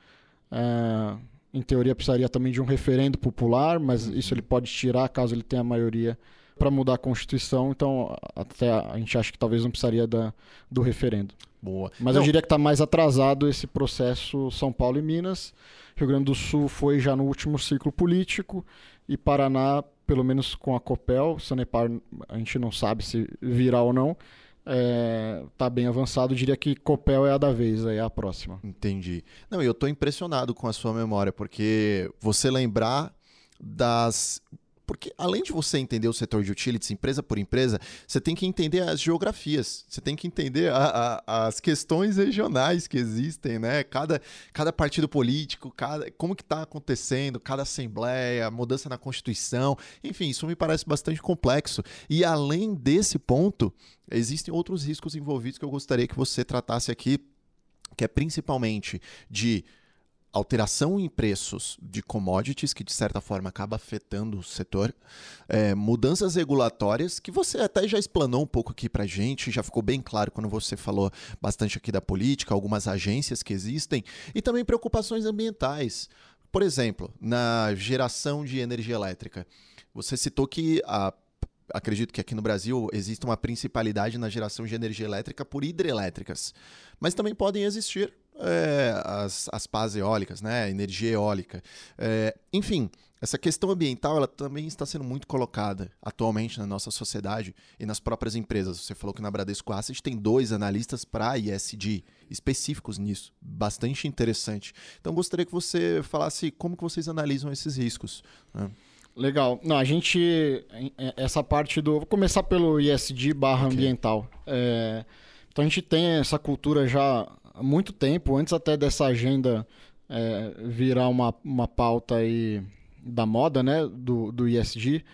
É, em teoria precisaria também de um referendo popular, mas uhum. isso ele pode tirar caso ele tenha a maioria para mudar a Constituição, então até a gente acha que talvez não precisaria da, do referendo. Boa. Mas não. eu diria que está mais atrasado esse processo São Paulo e Minas. Rio Grande do Sul foi já no último ciclo político e Paraná, pelo menos com a Copel, Sanepar a gente não sabe se virá ou não, está é, tá bem avançado. Eu diria que Copel é a da vez, é a próxima. Entendi. Não, eu estou impressionado com a sua memória, porque você lembrar das porque além de você entender o setor de utilities empresa por empresa, você tem que entender as geografias, você tem que entender a, a, as questões regionais que existem, né? Cada, cada partido político, cada, como que está acontecendo, cada assembleia, mudança na Constituição, enfim, isso me parece bastante complexo. E além desse ponto, existem outros riscos envolvidos que eu gostaria que você tratasse aqui, que é principalmente de alteração em preços de commodities, que de certa forma acaba afetando o setor, é, mudanças regulatórias, que você até já explanou um pouco aqui para gente, já ficou bem claro quando você falou bastante aqui da política, algumas agências que existem, e também preocupações ambientais. Por exemplo, na geração de energia elétrica, você citou que a acredito que aqui no Brasil existe uma principalidade na geração de energia elétrica por hidrelétricas, mas também podem existir é, as, as pás eólicas, né? energia eólica. É, enfim, essa questão ambiental ela também está sendo muito colocada atualmente na nossa sociedade e nas próprias empresas. Você falou que na Bradesco Asset tem dois analistas para ISD específicos nisso, bastante interessante. Então gostaria que você falasse como que vocês analisam esses riscos. Né? Legal. Não, a gente essa parte do vou começar pelo ISD barra okay. ambiental. É, então a gente tem essa cultura já há muito tempo, antes até dessa agenda é, virar uma, uma pauta aí da moda, né, do, do ISG,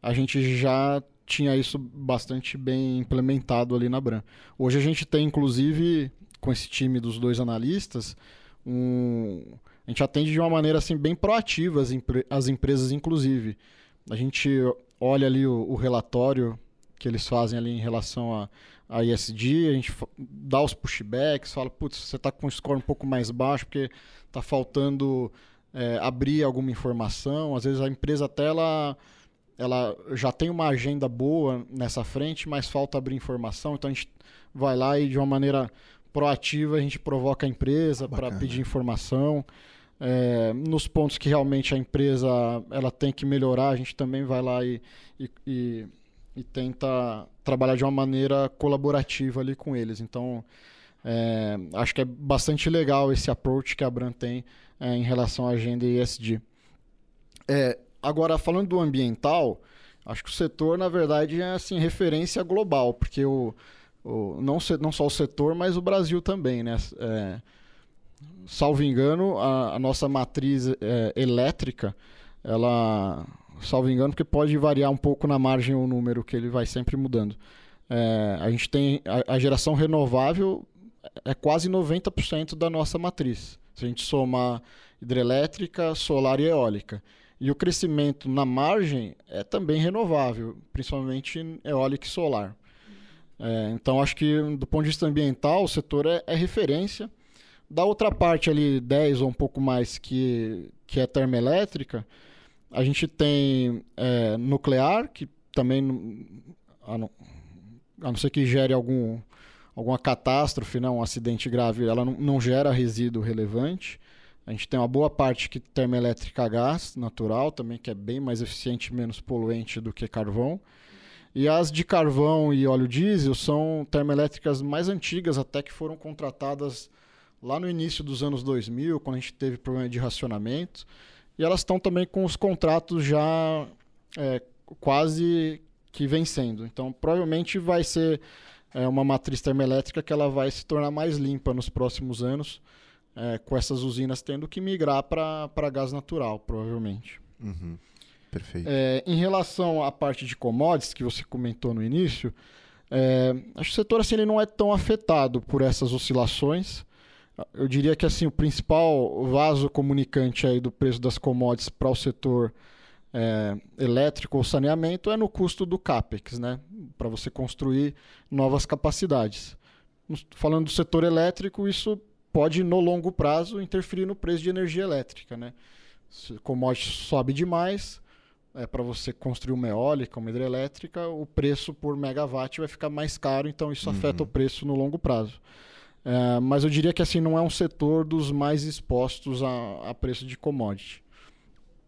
a gente já tinha isso bastante bem implementado ali na Bran. Hoje a gente tem, inclusive, com esse time dos dois analistas, um... a gente atende de uma maneira assim bem proativa as, empre... as empresas, inclusive. A gente olha ali o, o relatório que eles fazem ali em relação a, a ISD, a gente dá os pushbacks, fala, putz, você está com um score um pouco mais baixo porque está faltando é, abrir alguma informação. Às vezes a empresa até ela, ela já tem uma agenda boa nessa frente, mas falta abrir informação. Então a gente vai lá e de uma maneira proativa a gente provoca a empresa para pedir informação. É, nos pontos que realmente a empresa ela tem que melhorar, a gente também vai lá e, e, e e tenta trabalhar de uma maneira colaborativa ali com eles. Então, é, acho que é bastante legal esse approach que a Bran tem é, em relação à agenda ESG. É, agora, falando do ambiental, acho que o setor, na verdade, é assim, referência global, porque o, o, não, não só o setor, mas o Brasil também. Né? É, salvo engano, a, a nossa matriz é, elétrica, ela salvo engano, porque pode variar um pouco na margem o número, que ele vai sempre mudando. É, a gente tem a, a, geração renovável é quase 90% da nossa matriz. Se a gente somar hidrelétrica, solar e eólica. E o crescimento na margem é também renovável, principalmente eólica e solar. É, então, acho que do ponto de vista ambiental, o setor é, é, referência. Da outra parte ali, 10 ou um pouco mais, que, que é termoelétrica, a gente tem é, nuclear, que também, a não, a não ser que gere algum, alguma catástrofe, né, um acidente grave, ela não, não gera resíduo relevante. A gente tem uma boa parte que termoelétrica a gás natural, também que é bem mais eficiente e menos poluente do que carvão. E as de carvão e óleo diesel são termoelétricas mais antigas, até que foram contratadas lá no início dos anos 2000, quando a gente teve problema de racionamento. E elas estão também com os contratos já é, quase que vencendo. Então, provavelmente vai ser é, uma matriz termoelétrica que ela vai se tornar mais limpa nos próximos anos, é, com essas usinas tendo que migrar para gás natural, provavelmente. Uhum. Perfeito. É, em relação à parte de commodities que você comentou no início, é, acho que o setor assim, ele não é tão afetado por essas oscilações. Eu diria que assim o principal vaso comunicante aí do preço das commodities para o setor é, elétrico ou saneamento é no custo do capex, né? Para você construir novas capacidades. Falando do setor elétrico, isso pode no longo prazo interferir no preço de energia elétrica, né? Se o commodity sobe demais, é, para você construir uma eólica, uma hidrelétrica, o preço por megawatt vai ficar mais caro, então isso uhum. afeta o preço no longo prazo. É, mas eu diria que assim não é um setor dos mais expostos a, a preço de commodity.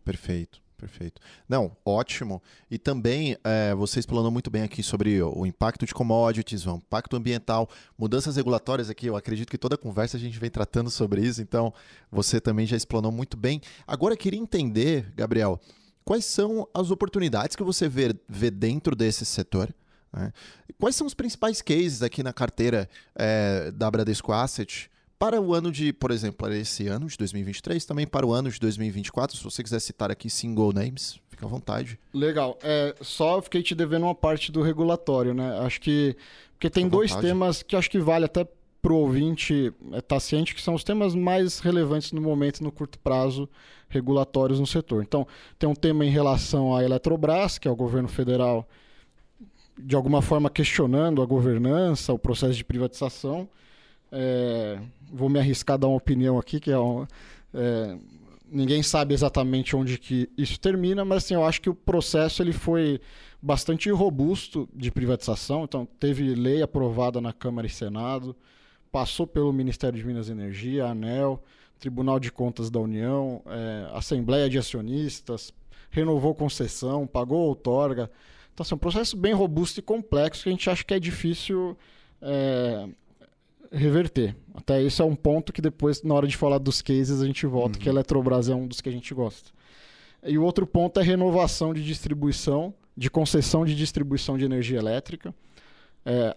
Perfeito. Perfeito. Não, ótimo. E também é, você explanou muito bem aqui sobre o impacto de commodities, o impacto ambiental, mudanças regulatórias aqui. Eu acredito que toda conversa a gente vem tratando sobre isso, então você também já explanou muito bem. Agora queria entender, Gabriel, quais são as oportunidades que você vê, vê dentro desse setor? Né? Quais são os principais cases aqui na carteira é, da Bradesco Asset para o ano de, por exemplo, para esse ano de 2023, também para o ano de 2024, se você quiser citar aqui single names, fica à vontade. Legal. É, só fiquei te devendo uma parte do regulatório, né? Acho que. Porque tem dois temas que acho que vale até para o ouvinte estar é, tá ciente que são os temas mais relevantes no momento, no curto prazo, regulatórios no setor. Então, tem um tema em relação à Eletrobras, que é o governo federal, de alguma forma questionando a governança, o processo de privatização. É, vou me arriscar a dar uma opinião aqui, que é, um, é, ninguém sabe exatamente onde que isso termina, mas assim, eu acho que o processo ele foi bastante robusto de privatização. Então, teve lei aprovada na Câmara e Senado, passou pelo Ministério de Minas e Energia, ANEL, Tribunal de Contas da União, é, Assembleia de Acionistas, renovou concessão, pagou outorga. Então, assim, é um processo bem robusto e complexo que a gente acha que é difícil é, reverter. Até isso é um ponto que depois, na hora de falar dos cases, a gente volta, uhum. que a Eletrobras é um dos que a gente gosta. E o outro ponto é renovação de distribuição, de concessão de distribuição de energia elétrica. É,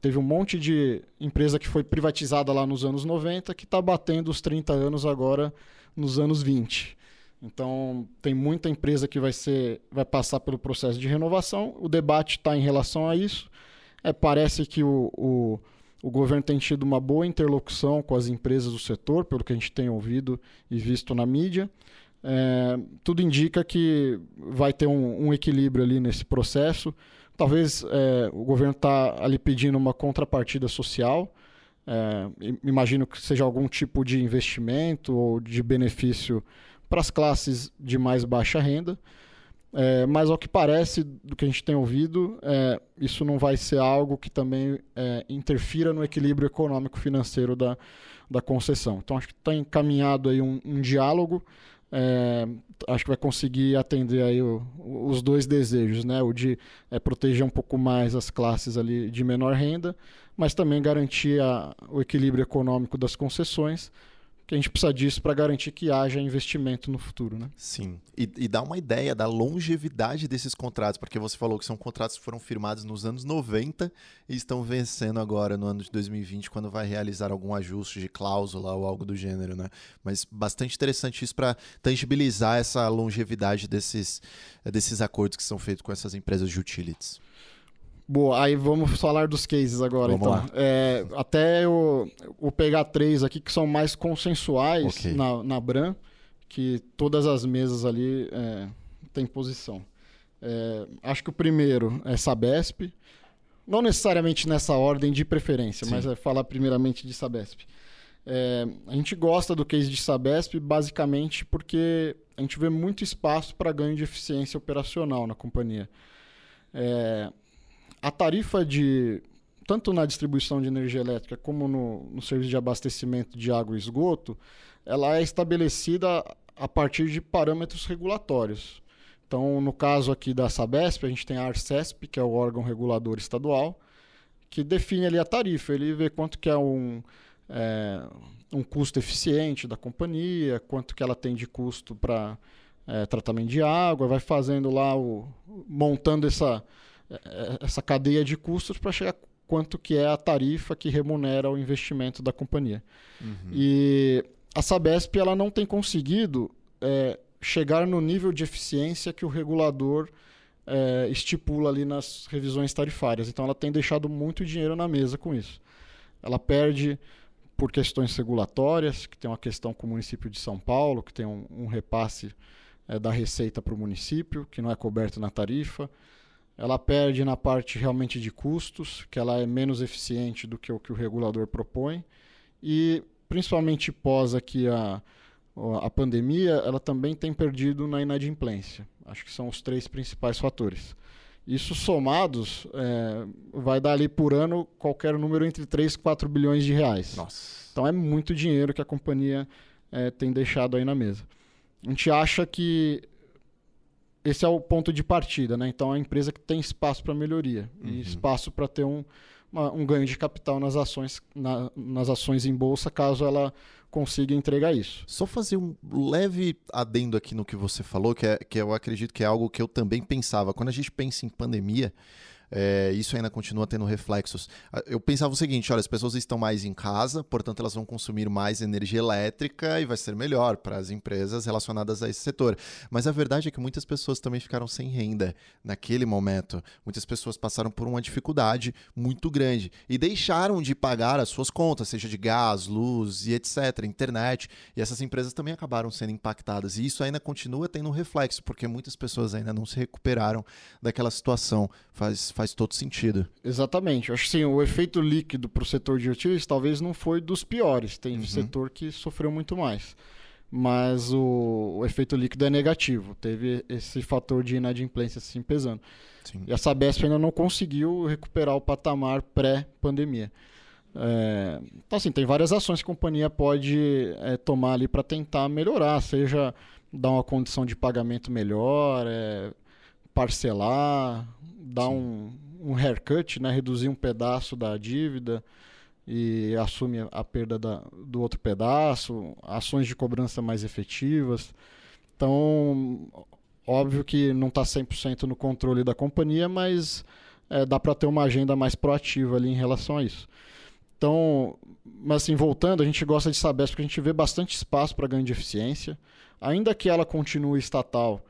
teve um monte de empresa que foi privatizada lá nos anos 90 que está batendo os 30 anos agora nos anos 20. Então, tem muita empresa que vai, ser, vai passar pelo processo de renovação. O debate está em relação a isso. É, parece que o, o o governo tem tido uma boa interlocução com as empresas do setor, pelo que a gente tem ouvido e visto na mídia. É, tudo indica que vai ter um, um, equilíbrio ali nesse processo. Talvez é, o governo está ali pedindo uma contrapartida social. É, imagino que seja algum tipo de investimento ou de benefício para as classes de mais baixa renda. É, mas ao que parece, do que a gente tem ouvido, é, isso não vai ser algo que também é, interfira no equilíbrio econômico financeiro da, da concessão. Então acho que está encaminhado aí um, um diálogo. É, acho que vai conseguir atender aí o, os dois desejos, né? O de é, proteger um pouco mais as classes ali de menor renda, mas também garantir a, o equilíbrio econômico das concessões que a gente precisa disso para garantir que haja investimento no futuro, né? Sim. E, e dá uma ideia da longevidade desses contratos, porque você falou que são contratos que foram firmados nos anos 90 e estão vencendo agora no ano de 2020, quando vai realizar algum ajuste de cláusula ou algo do gênero, né? Mas bastante interessante isso para tangibilizar essa longevidade desses, desses acordos que são feitos com essas empresas de utilities. Boa, aí vamos falar dos cases agora, vamos então. É, até eu vou pegar três aqui que são mais consensuais okay. na, na Bran, que todas as mesas ali é, têm posição. É, acho que o primeiro é Sabesp, não necessariamente nessa ordem de preferência, Sim. mas é falar primeiramente de Sabesp. É, a gente gosta do case de Sabesp basicamente porque a gente vê muito espaço para ganho de eficiência operacional na companhia. É, a tarifa de tanto na distribuição de energia elétrica como no, no, serviço de abastecimento de água e esgoto, ela é estabelecida a partir de parâmetros regulatórios. Então, no caso aqui da Sabesp, a gente tem a Arcesp, que é o órgão regulador estadual, que define ali a tarifa. Ele vê quanto que é um, é, um custo eficiente da companhia, quanto que ela tem de custo para é, tratamento de água, vai fazendo lá, o, montando essa, essa cadeia de custos para chegar quanto que é a tarifa que remunera o investimento da companhia. Uhum. E a Sabesp ela não tem conseguido é, chegar no nível de eficiência que o regulador é, estipula ali nas revisões tarifárias. Então ela tem deixado muito dinheiro na mesa com isso. Ela perde por questões regulatórias, que tem uma questão com o município de São Paulo, que tem um, um repasse é, da receita para o município, que não é coberto na tarifa ela perde na parte realmente de custos, que ela é menos eficiente do que o que o regulador propõe, e principalmente pós aqui a, a pandemia, ela também tem perdido na inadimplência. Acho que são os três principais fatores. Isso somados é, vai dar ali por ano qualquer número entre 3 e 4 bilhões de reais. Nossa. Então é muito dinheiro que a companhia é, tem deixado aí na mesa. A gente acha que esse é o ponto de partida, né? Então, é a empresa que tem espaço para melhoria Uhum. e espaço para ter um, uma- um ganho de capital nas ações, na- nas ações em bolsa, caso ela consiga entregar isso. Só fazer um leve adendo aqui no que você falou, que, é, que eu acredito que é algo que eu também pensava. Quando a gente pensa em pandemia, é, isso ainda continua tendo reflexos. Ah, Eu pensava o seguinte: olha, as pessoas estão mais em casa, portanto, elas vão consumir mais energia elétrica e vai ser melhor para as empresas relacionadas a esse setor. Mas a verdade é que muitas pessoas também ficaram sem renda naquele momento. Muitas pessoas passaram por uma dificuldade muito grande e deixaram de pagar as suas contas, seja de gás, luz e etc., internet. E essas empresas também acabaram sendo impactadas. E isso ainda continua tendo reflexo, porque muitas pessoas ainda não se recuperaram daquela situação. Faz, faz todo sentido. Exatamente. Eu acho que sim, o efeito líquido para o setor de utilities talvez não foi dos piores. Tem Uhum. setor que sofreu muito mais. Mas o, o efeito líquido é negativo. Teve esse fator de inadimplência assim pesando. Sim. E a Sabesp ainda não conseguiu recuperar o patamar pré-pandemia. É, então, assim, tem várias ações que a companhia pode é, tomar ali para tentar melhorar, seja dar uma condição de pagamento melhor, é, parcelar, dar um, um haircut, né, reduzir um pedaço da dívida e assume a- a perda da- do outro pedaço, ações de cobrança mais efetivas. Então, óbvio que não está 100% no controle da companhia, mas é, dá para ter uma agenda mais proativa ali em relação a isso. Então, mas assim, voltando, a gente gosta de saber porque a gente vê bastante espaço para ganho de eficiência. Ainda que ela continue estatal,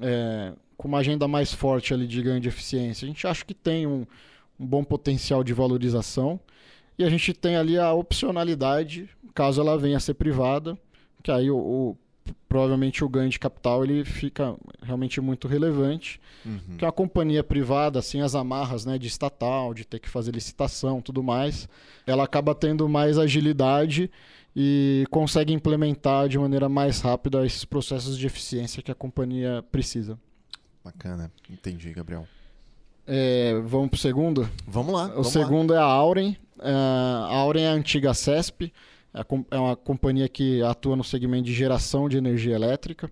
é, com uma agenda mais forte ali de ganho de eficiência, a gente acha que tem um, um bom potencial de valorização. E a gente tem ali a opcionalidade, caso ela venha a ser privada, que aí o, o- provavelmente o ganho de capital ele fica realmente muito relevante. Uhum. Que uma companhia privada, assim, as amarras né, de estatal, de ter que fazer licitação tudo mais, ela acaba tendo mais agilidade e consegue implementar de maneira mais rápida esses processos de eficiência que a companhia precisa. Bacana. Entendi, Gabriel. É, vamos para o segundo? Vamos lá. O vamos lá. segundo é a Auren. É, a Auren é a antiga CESP, é é uma companhia que atua no segmento de geração de energia elétrica.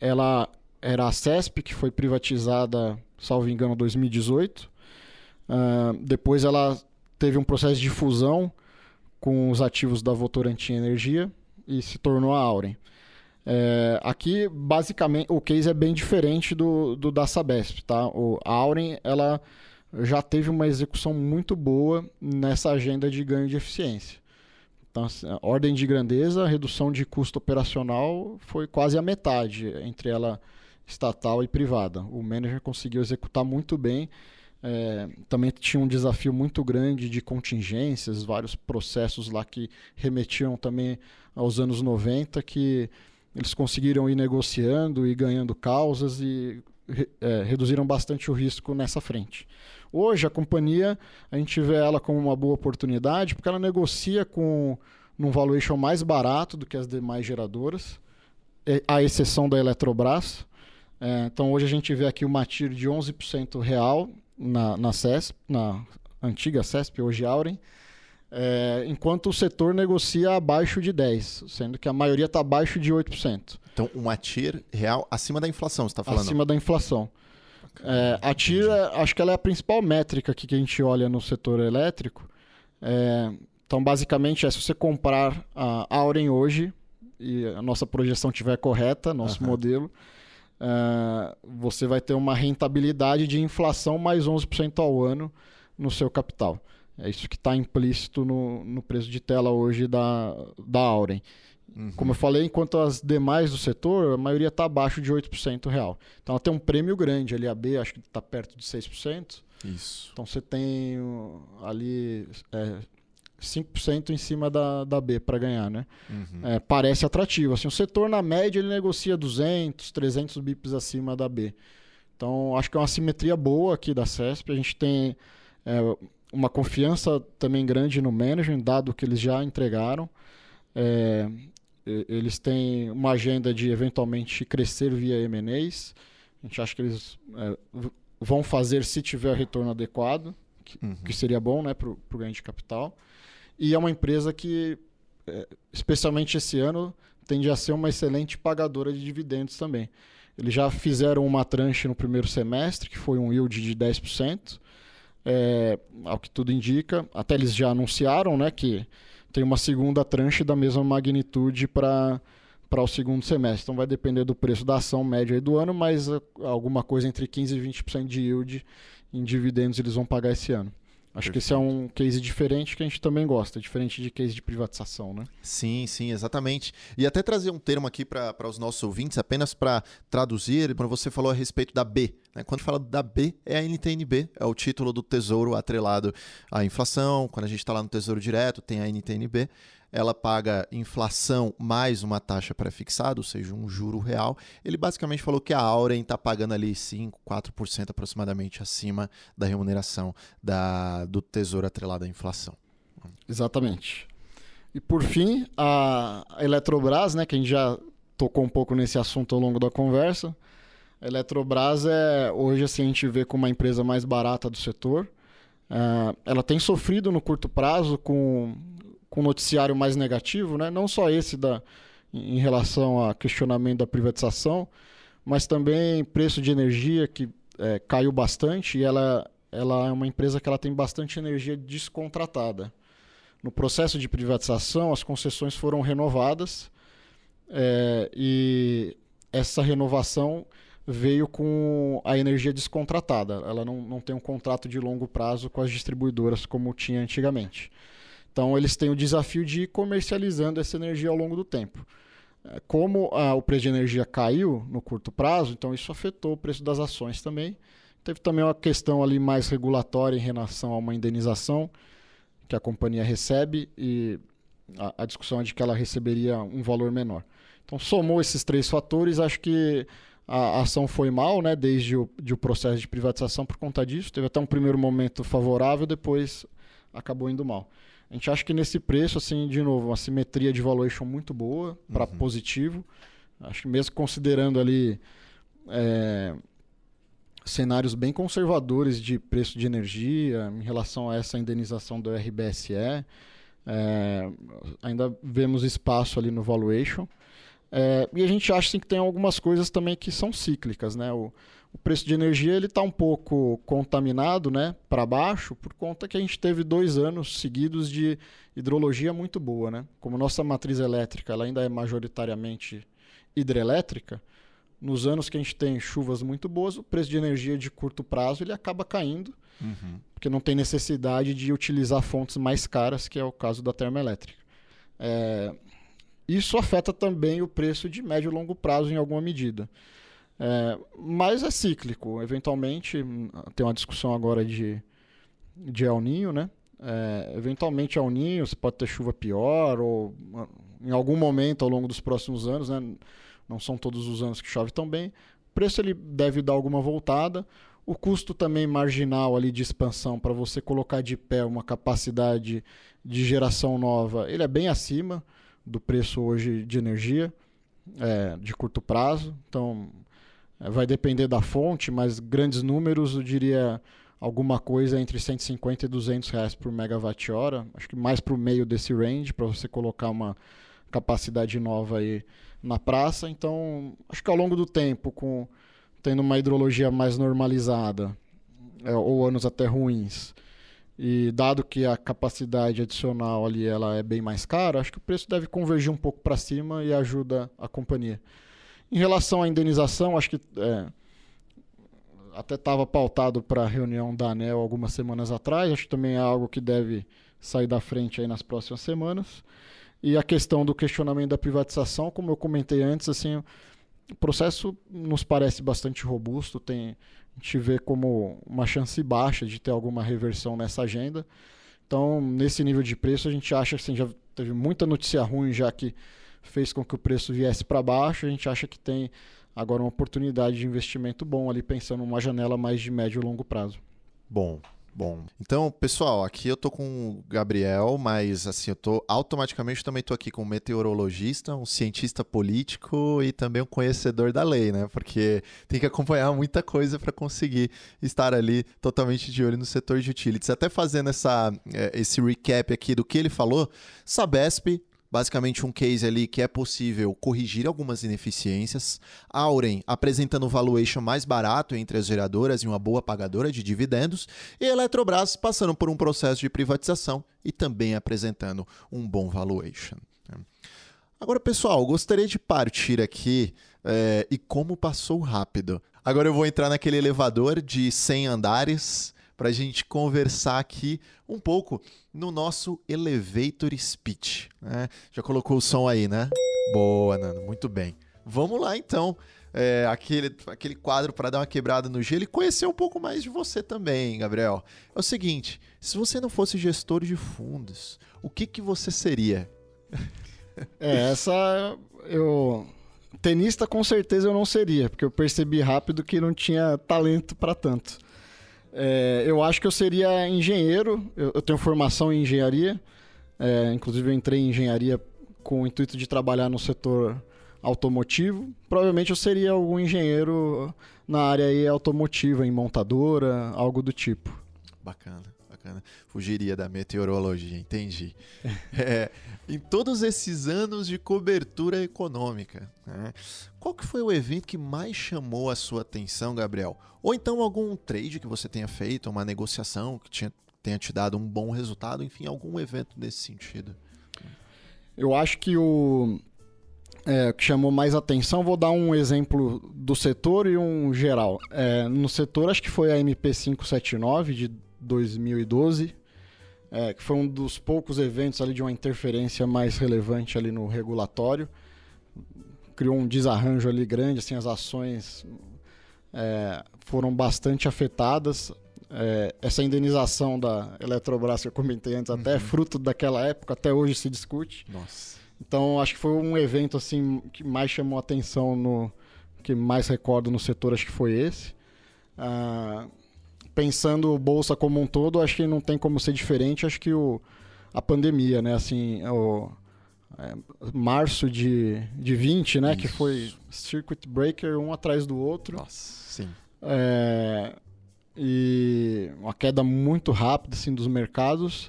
Ela era a CESP, que foi privatizada, salvo engano, em 2018. Ah, depois ela teve um processo de fusão com os ativos da Votorantim Energia e se tornou a Auren. É, aqui, basicamente, o case é bem diferente do, do da Sabesp, tá? O, a Auren, ela já teve uma execução muito boa nessa agenda de ganho de eficiência. Então, assim, ordem de grandeza, redução de custo operacional foi quase a metade entre ela estatal e privada. O manager conseguiu executar muito bem. É, também tinha um desafio muito grande de contingências, vários processos lá que remetiam também aos anos 90 que eles conseguiram ir negociando e ganhando causas e é, reduziram bastante o risco nessa frente. Hoje a companhia, a gente vê ela como uma boa oportunidade porque ela negocia com num valuation mais barato do que as demais geradoras, à exceção da Eletrobras. É, então hoje a gente vê aqui uma TIR de 11% real na, na CESP, na antiga CESP, hoje Auren, é, enquanto o setor negocia abaixo de 10%, sendo que a maioria está abaixo de 8%, Então, uma TIR real acima da inflação, você está falando? acima da inflação. É, a TIR, é- acho que ela é a principal métrica que a gente olha no setor elétrico. É, então, basicamente, é se você comprar a Auren hoje e a nossa projeção estiver correta, nosso Aham. modelo, é, você vai ter uma rentabilidade de inflação mais 11% ao ano no seu capital. É isso que está implícito no, no preço de tela hoje da, da Auren. Uhum. Como eu falei, enquanto as demais do setor, a maioria está abaixo de 8% real. Então ela tem um prêmio grande ali, a B acho que está perto de 6%. Isso. Então você tem uh, ali é, 5% em cima da, da B para ganhar, né? Uhum. É, parece atrativo. Assim, o setor, na média, ele negocia 200, 300 bips acima da B. Então, acho que é uma simetria boa aqui da CESP. A gente tem é, uma confiança também grande no management, dado que eles já entregaram. É, eles têm uma agenda de eventualmente crescer via M&As. A gente acha que eles é, vão fazer se tiver retorno adequado, que, Uhum. que seria bom né, para o ganho de capital. E é uma empresa que, é, especialmente esse ano, tende a ser uma excelente pagadora de dividendos também. Eles já fizeram uma tranche no primeiro semestre, que foi um yield de 10%. É, ao que tudo indica, até eles já anunciaram né, que tem uma segunda tranche da mesma magnitude para para o segundo semestre. Então vai depender do preço da ação média do ano, mas uh, alguma coisa entre 15% e 20% de yield em dividendos eles vão pagar esse ano. Acho Perfeito. que esse é um case diferente que a gente também gosta, diferente de case de privatização, né? Sim, sim, exatamente. E até trazer um termo aqui para os nossos ouvintes, apenas para traduzir, quando você falou a respeito da B. Né? Quando fala da B, é a NTNB, é o título do tesouro atrelado à inflação. Quando a gente está lá no Tesouro Direto, tem a NTNB ela paga inflação mais uma taxa pré-fixada, ou seja, um juro real. Ele basicamente falou que a Auren está pagando ali 5, 4% aproximadamente acima da remuneração da, do tesouro atrelado à inflação. Exatamente. E por fim, a Eletrobras, né, que a gente já tocou um pouco nesse assunto ao longo da conversa. A Eletrobras é hoje assim a gente vê como uma empresa mais barata do setor. Uh, ela tem sofrido no curto prazo com com noticiário mais negativo, né? não só esse da, em relação a questionamento da privatização, mas também preço de energia que é, caiu bastante e ela, ela é uma empresa que ela tem bastante energia descontratada. No processo de privatização, as concessões foram renovadas é, e essa renovação veio com a energia descontratada. Ela não, não tem um contrato de longo prazo com as distribuidoras como tinha antigamente. Então, eles têm o desafio de ir comercializando essa energia ao longo do tempo. É, como a, o preço de energia caiu no curto prazo, então isso afetou o preço das ações também. Teve também uma questão ali mais regulatória em relação a uma indenização que a companhia recebe e a, a discussão é de que ela receberia um valor menor. Então, somou esses três fatores, acho que a ação foi mal, né, desde o, de o processo de privatização por conta disso. Teve até um primeiro momento favorável, depois acabou indo mal. A gente acha que nesse preço, assim, de novo, uma simetria de valuation muito boa para uhum. positivo. Acho que mesmo considerando ali é, cenários bem conservadores de preço de energia em relação a essa indenização do RBSE, é, ainda vemos espaço ali no valuation. É, e a gente acha assim, que tem algumas coisas também que são cíclicas, né? O, o preço de energia ele está um pouco contaminado, né, para baixo, por conta que a gente teve dois anos seguidos de hidrologia muito boa, né? Como nossa matriz elétrica ela ainda é majoritariamente hidrelétrica, nos anos que a gente tem chuvas muito boas, o preço de energia de curto prazo ele acaba caindo, uhum. porque não tem necessidade de utilizar fontes mais caras, que é o caso da termoelétrica. É, isso afeta também o preço de médio e longo prazo em alguma medida. É, mas é cíclico. Eventualmente, tem uma discussão agora de, de El Ninho, né? É, eventualmente El Ninho, você pode ter chuva pior, ou em algum momento ao longo dos próximos anos, né? Não são todos os anos que chove tão bem. O preço ele deve dar alguma voltada. O custo também marginal ali de expansão para você colocar de pé uma capacidade de geração nova, ele é bem acima do preço hoje de energia é, de curto prazo. Então, vai depender da fonte, mas grandes números, eu diria alguma coisa entre 150 e 200 reais por megawatt-hora. Acho que mais para o meio desse range, para você colocar uma capacidade nova aí na praça. Então, acho que ao longo do tempo, com tendo uma hidrologia mais normalizada, é, ou anos até ruins, e dado que a capacidade adicional ali ela é bem mais cara, acho que o preço deve convergir um pouco para cima e ajuda a companhia. Em relação à indenização, acho que é, até estava pautado para a reunião da ANEL algumas semanas atrás, acho que também é algo que deve sair da frente aí nas próximas semanas. E a questão do questionamento da privatização, como eu comentei antes, assim, o processo nos parece bastante robusto, tem, a gente vê como uma chance baixa de ter alguma reversão nessa agenda. Então, nesse nível de preço, a gente acha que assim, já teve muita notícia ruim já que fez com que o preço viesse para baixo. A gente acha que tem agora uma oportunidade de investimento bom ali, pensando numa janela mais de médio e longo prazo. Bom, Bom, então, pessoal, aqui eu tô com o Gabriel, mas assim, eu tô automaticamente também tô aqui com um meteorologista, um cientista político e também um conhecedor da lei, né? Porque tem que acompanhar muita coisa para conseguir estar ali totalmente de olho no setor de utilities. Até fazendo essa, é, esse recap aqui do que ele falou, Sabesp basicamente um case ali que é possível corrigir algumas ineficiências. Auren apresentando um valuation mais barato entre as geradoras e uma boa pagadora de dividendos. E Eletrobras passando por um processo de privatização e também apresentando um bom valuation. Agora, pessoal, gostaria de partir aqui é, e como passou rápido. Agora eu vou entrar naquele elevador de 100 andares para a gente conversar aqui um pouco no nosso elevator speech. né? Já colocou o som aí, né? Boa, Nando, muito bem. Vamos lá então. É, aquele, aquele quadro para dar uma quebrada no gelo e conhecer um pouco mais de você também, Gabriel. É o seguinte: se você não fosse gestor de fundos, o que, que você seria? É, essa eu. Tenista com certeza eu não seria, porque eu percebi rápido que não tinha talento para tanto. É, eu acho que eu seria engenheiro, eu, eu tenho formação em engenharia, é, inclusive eu entrei em engenharia com o intuito de trabalhar no setor automotivo. Provavelmente eu seria algum engenheiro na área automotiva, em montadora, algo do tipo. Bacana, bacana. Fugiria da meteorologia, entendi. É, em todos esses anos de cobertura econômica, né, qual que foi o evento que mais chamou a sua atenção, Gabriel? Ou então algum trade que você tenha feito, uma negociação que tinha, tenha te dado um bom resultado, enfim, algum evento nesse sentido? Eu acho que o é, que chamou mais atenção, vou dar um exemplo do setor e um geral. É, no setor, acho que foi a MP579 de 2012, é, que foi um dos poucos eventos ali de uma interferência mais relevante ali no regulatório. Criou um desarranjo ali grande, assim, as ações é, foram bastante afetadas. É, essa indenização da Eletrobras que eu comentei antes, até é fruto daquela época, até hoje se discute. Nossa. Então, acho que foi um evento assim que mais chamou atenção no que mais recordo no setor, acho que foi esse. Ah, pensando bolsa como um todo, acho que não tem como ser diferente. Acho que o, a pandemia, né? Assim, o é, março de, de 20, né? Que Isso. foi circuit breaker um atrás do outro. Nossa, sim. É, e uma queda muito rápida assim, dos mercados.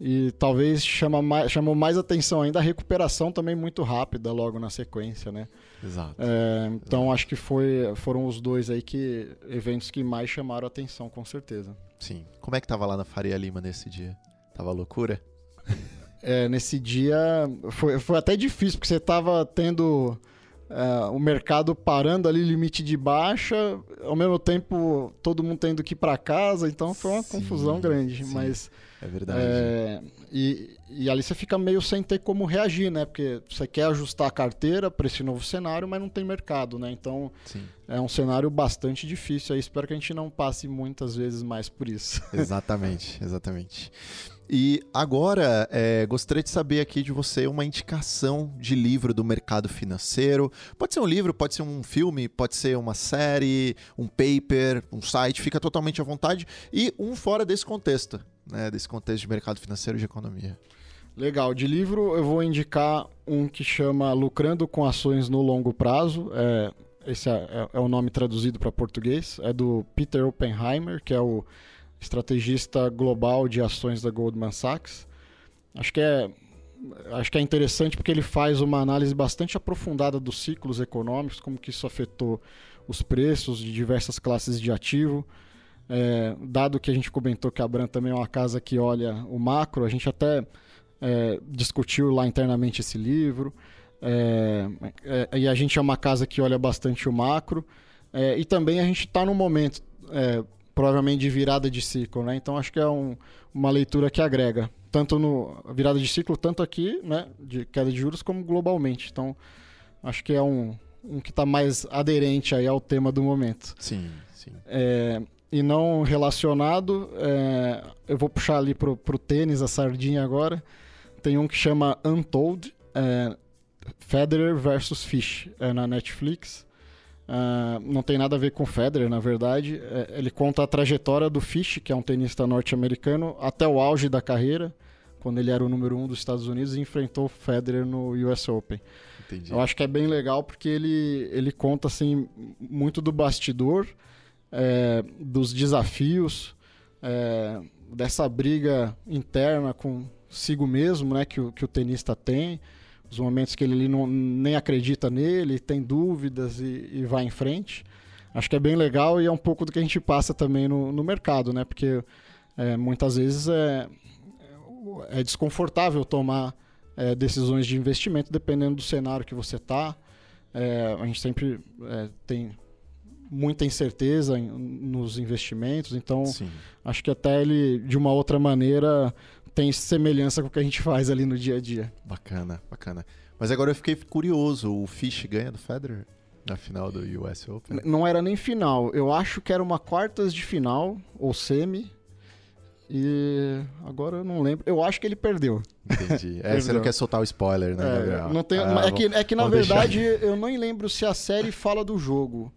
E talvez chama mais, chamou mais atenção ainda a recuperação também muito rápida logo na sequência, né? Exato. É, então acho que foi, foram os dois aí que eventos que mais chamaram atenção, com certeza. Sim. Como é que tava lá na Faria Lima nesse dia? Tava loucura? É, nesse dia foi, foi até difícil, porque você estava tendo é, o mercado parando ali, limite de baixa, ao mesmo tempo todo mundo tendo que ir para casa, então foi uma Sim, confusão grande. sim. Mas É verdade. É, e, e ali você fica meio sem ter como reagir, né? Porque você quer ajustar a carteira para esse novo cenário, mas não tem mercado, né? Então Sim. é um cenário bastante difícil. Aí espero que a gente não passe muitas vezes mais por isso. Exatamente, exatamente. E agora, é, gostaria de saber aqui de você uma indicação de livro do mercado financeiro. Pode ser um livro, pode ser um filme, pode ser uma série, um paper, um site, fica totalmente à vontade. E um fora desse contexto, né? Desse contexto de mercado financeiro e de economia. Legal, de livro eu vou indicar um que chama Lucrando com Ações no Longo Prazo. É, esse é, é- é o nome traduzido para português. É do Peter Oppenheimer, que é o estrategista global de ações da Goldman Sachs. Acho que é acho que é interessante porque ele faz uma análise bastante aprofundada dos ciclos econômicos, como que isso afetou os preços de diversas classes de ativo. É, dado que a gente comentou que a Bran também é uma casa que olha o macro, a gente até é, discutiu lá internamente esse livro. É, é, e a gente é uma casa que olha bastante o macro. É, e também a gente está num momento, é, provavelmente, de virada de ciclo. Né? Então acho que é um- uma leitura que agrega. Tanto no virada de ciclo, tanto aqui, né, de queda de juros, como globalmente. Então acho que é um, um que está mais aderente aí ao tema do momento. Sim, sim. É, e não relacionado, é, eu vou puxar ali pro, pro tênis, a sardinha agora. Tem um que chama Untold, é, Federer versus Fish, é na Netflix. Ah, não tem nada a ver com Federer, na verdade. É, ele conta a trajetória do Fish, que é um tenista norte-americano, até o auge da carreira, quando ele era o número um dos Estados Unidos e enfrentou o Federer no US Open. Entendi. Eu acho que é bem legal porque ele, ele conta assim muito do bastidor, é, dos desafios, é, dessa briga interna consigo mesmo, né, que o, que o tenista tem, os momentos que ele não, nem acredita nele, tem dúvidas e, e, vai em frente. Acho que é bem legal e é um pouco do que a gente passa também no, no mercado, né? Porque é, muitas vezes é, é desconfortável tomar é, decisões de investimento dependendo do cenário que você está. É, a gente sempre é, tem muita incerteza em, nos investimentos, então Sim. acho que até ele, de uma outra maneira, tem semelhança com o que a gente faz ali no dia a dia. Bacana, bacana. Mas agora eu fiquei curioso, o Fish ganha do Federer na final do US Open? Não era nem final, eu acho que era uma quartas de final, ou semi, e agora eu não lembro. Eu acho que ele perdeu. Entendi. É, você não quer soltar o spoiler, né, Gabriel? É, não tem, ah, é, que, é que, na verdade, eu nem lembro se a série fala do jogo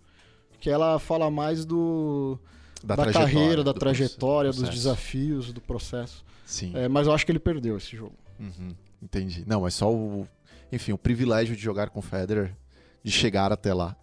que ela fala mais do da, da carreira, da trajetória, processo. dos desafios, do processo. Sim. É, mas eu acho que ele perdeu esse jogo. Uhum, entendi. Não, mas só o, enfim, o privilégio de jogar com o Federer, de chegar até lá.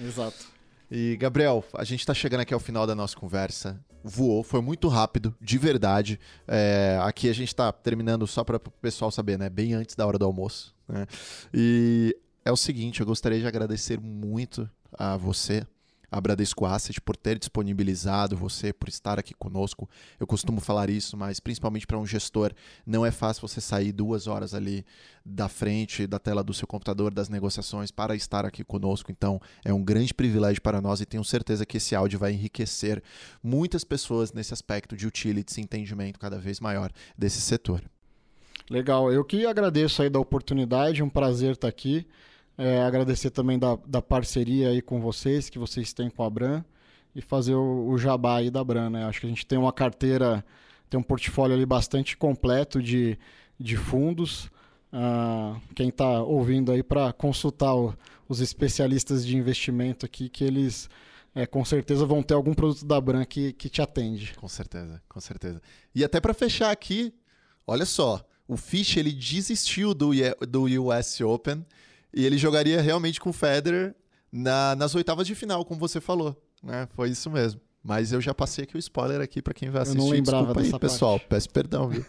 Exato. E Gabriel, a gente está chegando aqui ao final da nossa conversa. Voou, foi muito rápido, de verdade. É, aqui a gente está terminando só para o pessoal saber, né? Bem antes da hora do almoço. Né? E é o seguinte, eu gostaria de agradecer muito a você, a Bradesco Asset por ter disponibilizado você, por estar aqui conosco. Eu costumo falar isso, mas principalmente para um gestor, não é fácil você sair duas horas ali da frente da tela do seu computador, das negociações, para estar aqui conosco. Então, é um grande privilégio para nós e tenho certeza que esse áudio vai enriquecer muitas pessoas nesse aspecto de utility e entendimento cada vez maior desse setor. Legal, eu que agradeço aí da oportunidade, um prazer estar aqui. É, agradecer também da, da parceria aí com vocês, que vocês têm com a Bran, e fazer o, o jabá aí da Bran, né? Acho que a gente tem uma carteira, tem um portfólio ali bastante completo de, de fundos. Uh, quem está ouvindo aí para consultar o, os especialistas de investimento aqui, que eles é, com certeza vão ter algum produto da Bran que, que te atende. Com certeza, com certeza. E até para fechar aqui, olha só, o Fish ele desistiu do, do US Open e ele jogaria realmente com o Federer na, nas oitavas de final, como você falou. Né? Foi isso mesmo. Mas eu já passei aqui o spoiler aqui para quem vai assistir. Eu não lembrava Desculpa aí, pessoal. Parte. Peço perdão, viu?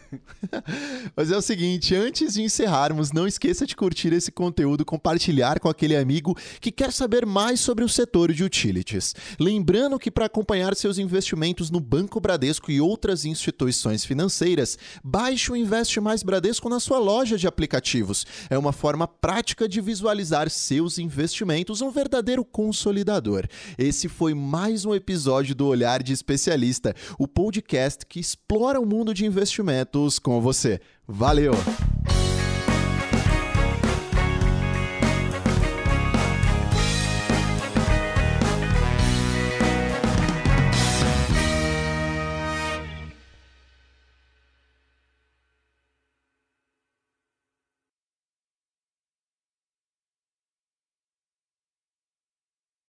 Mas é o seguinte, antes de encerrarmos, não esqueça de curtir esse conteúdo, compartilhar com aquele amigo que quer saber mais sobre o setor de utilities. Lembrando que para acompanhar seus investimentos no Banco Bradesco e outras instituições financeiras, baixe o Investe Mais Bradesco na sua loja de aplicativos. É uma forma prática de visualizar seus investimentos, um verdadeiro consolidador. Esse foi mais um episódio do do Olhar de Especialista, o podcast que explora o mundo de investimentos com você. Valeu!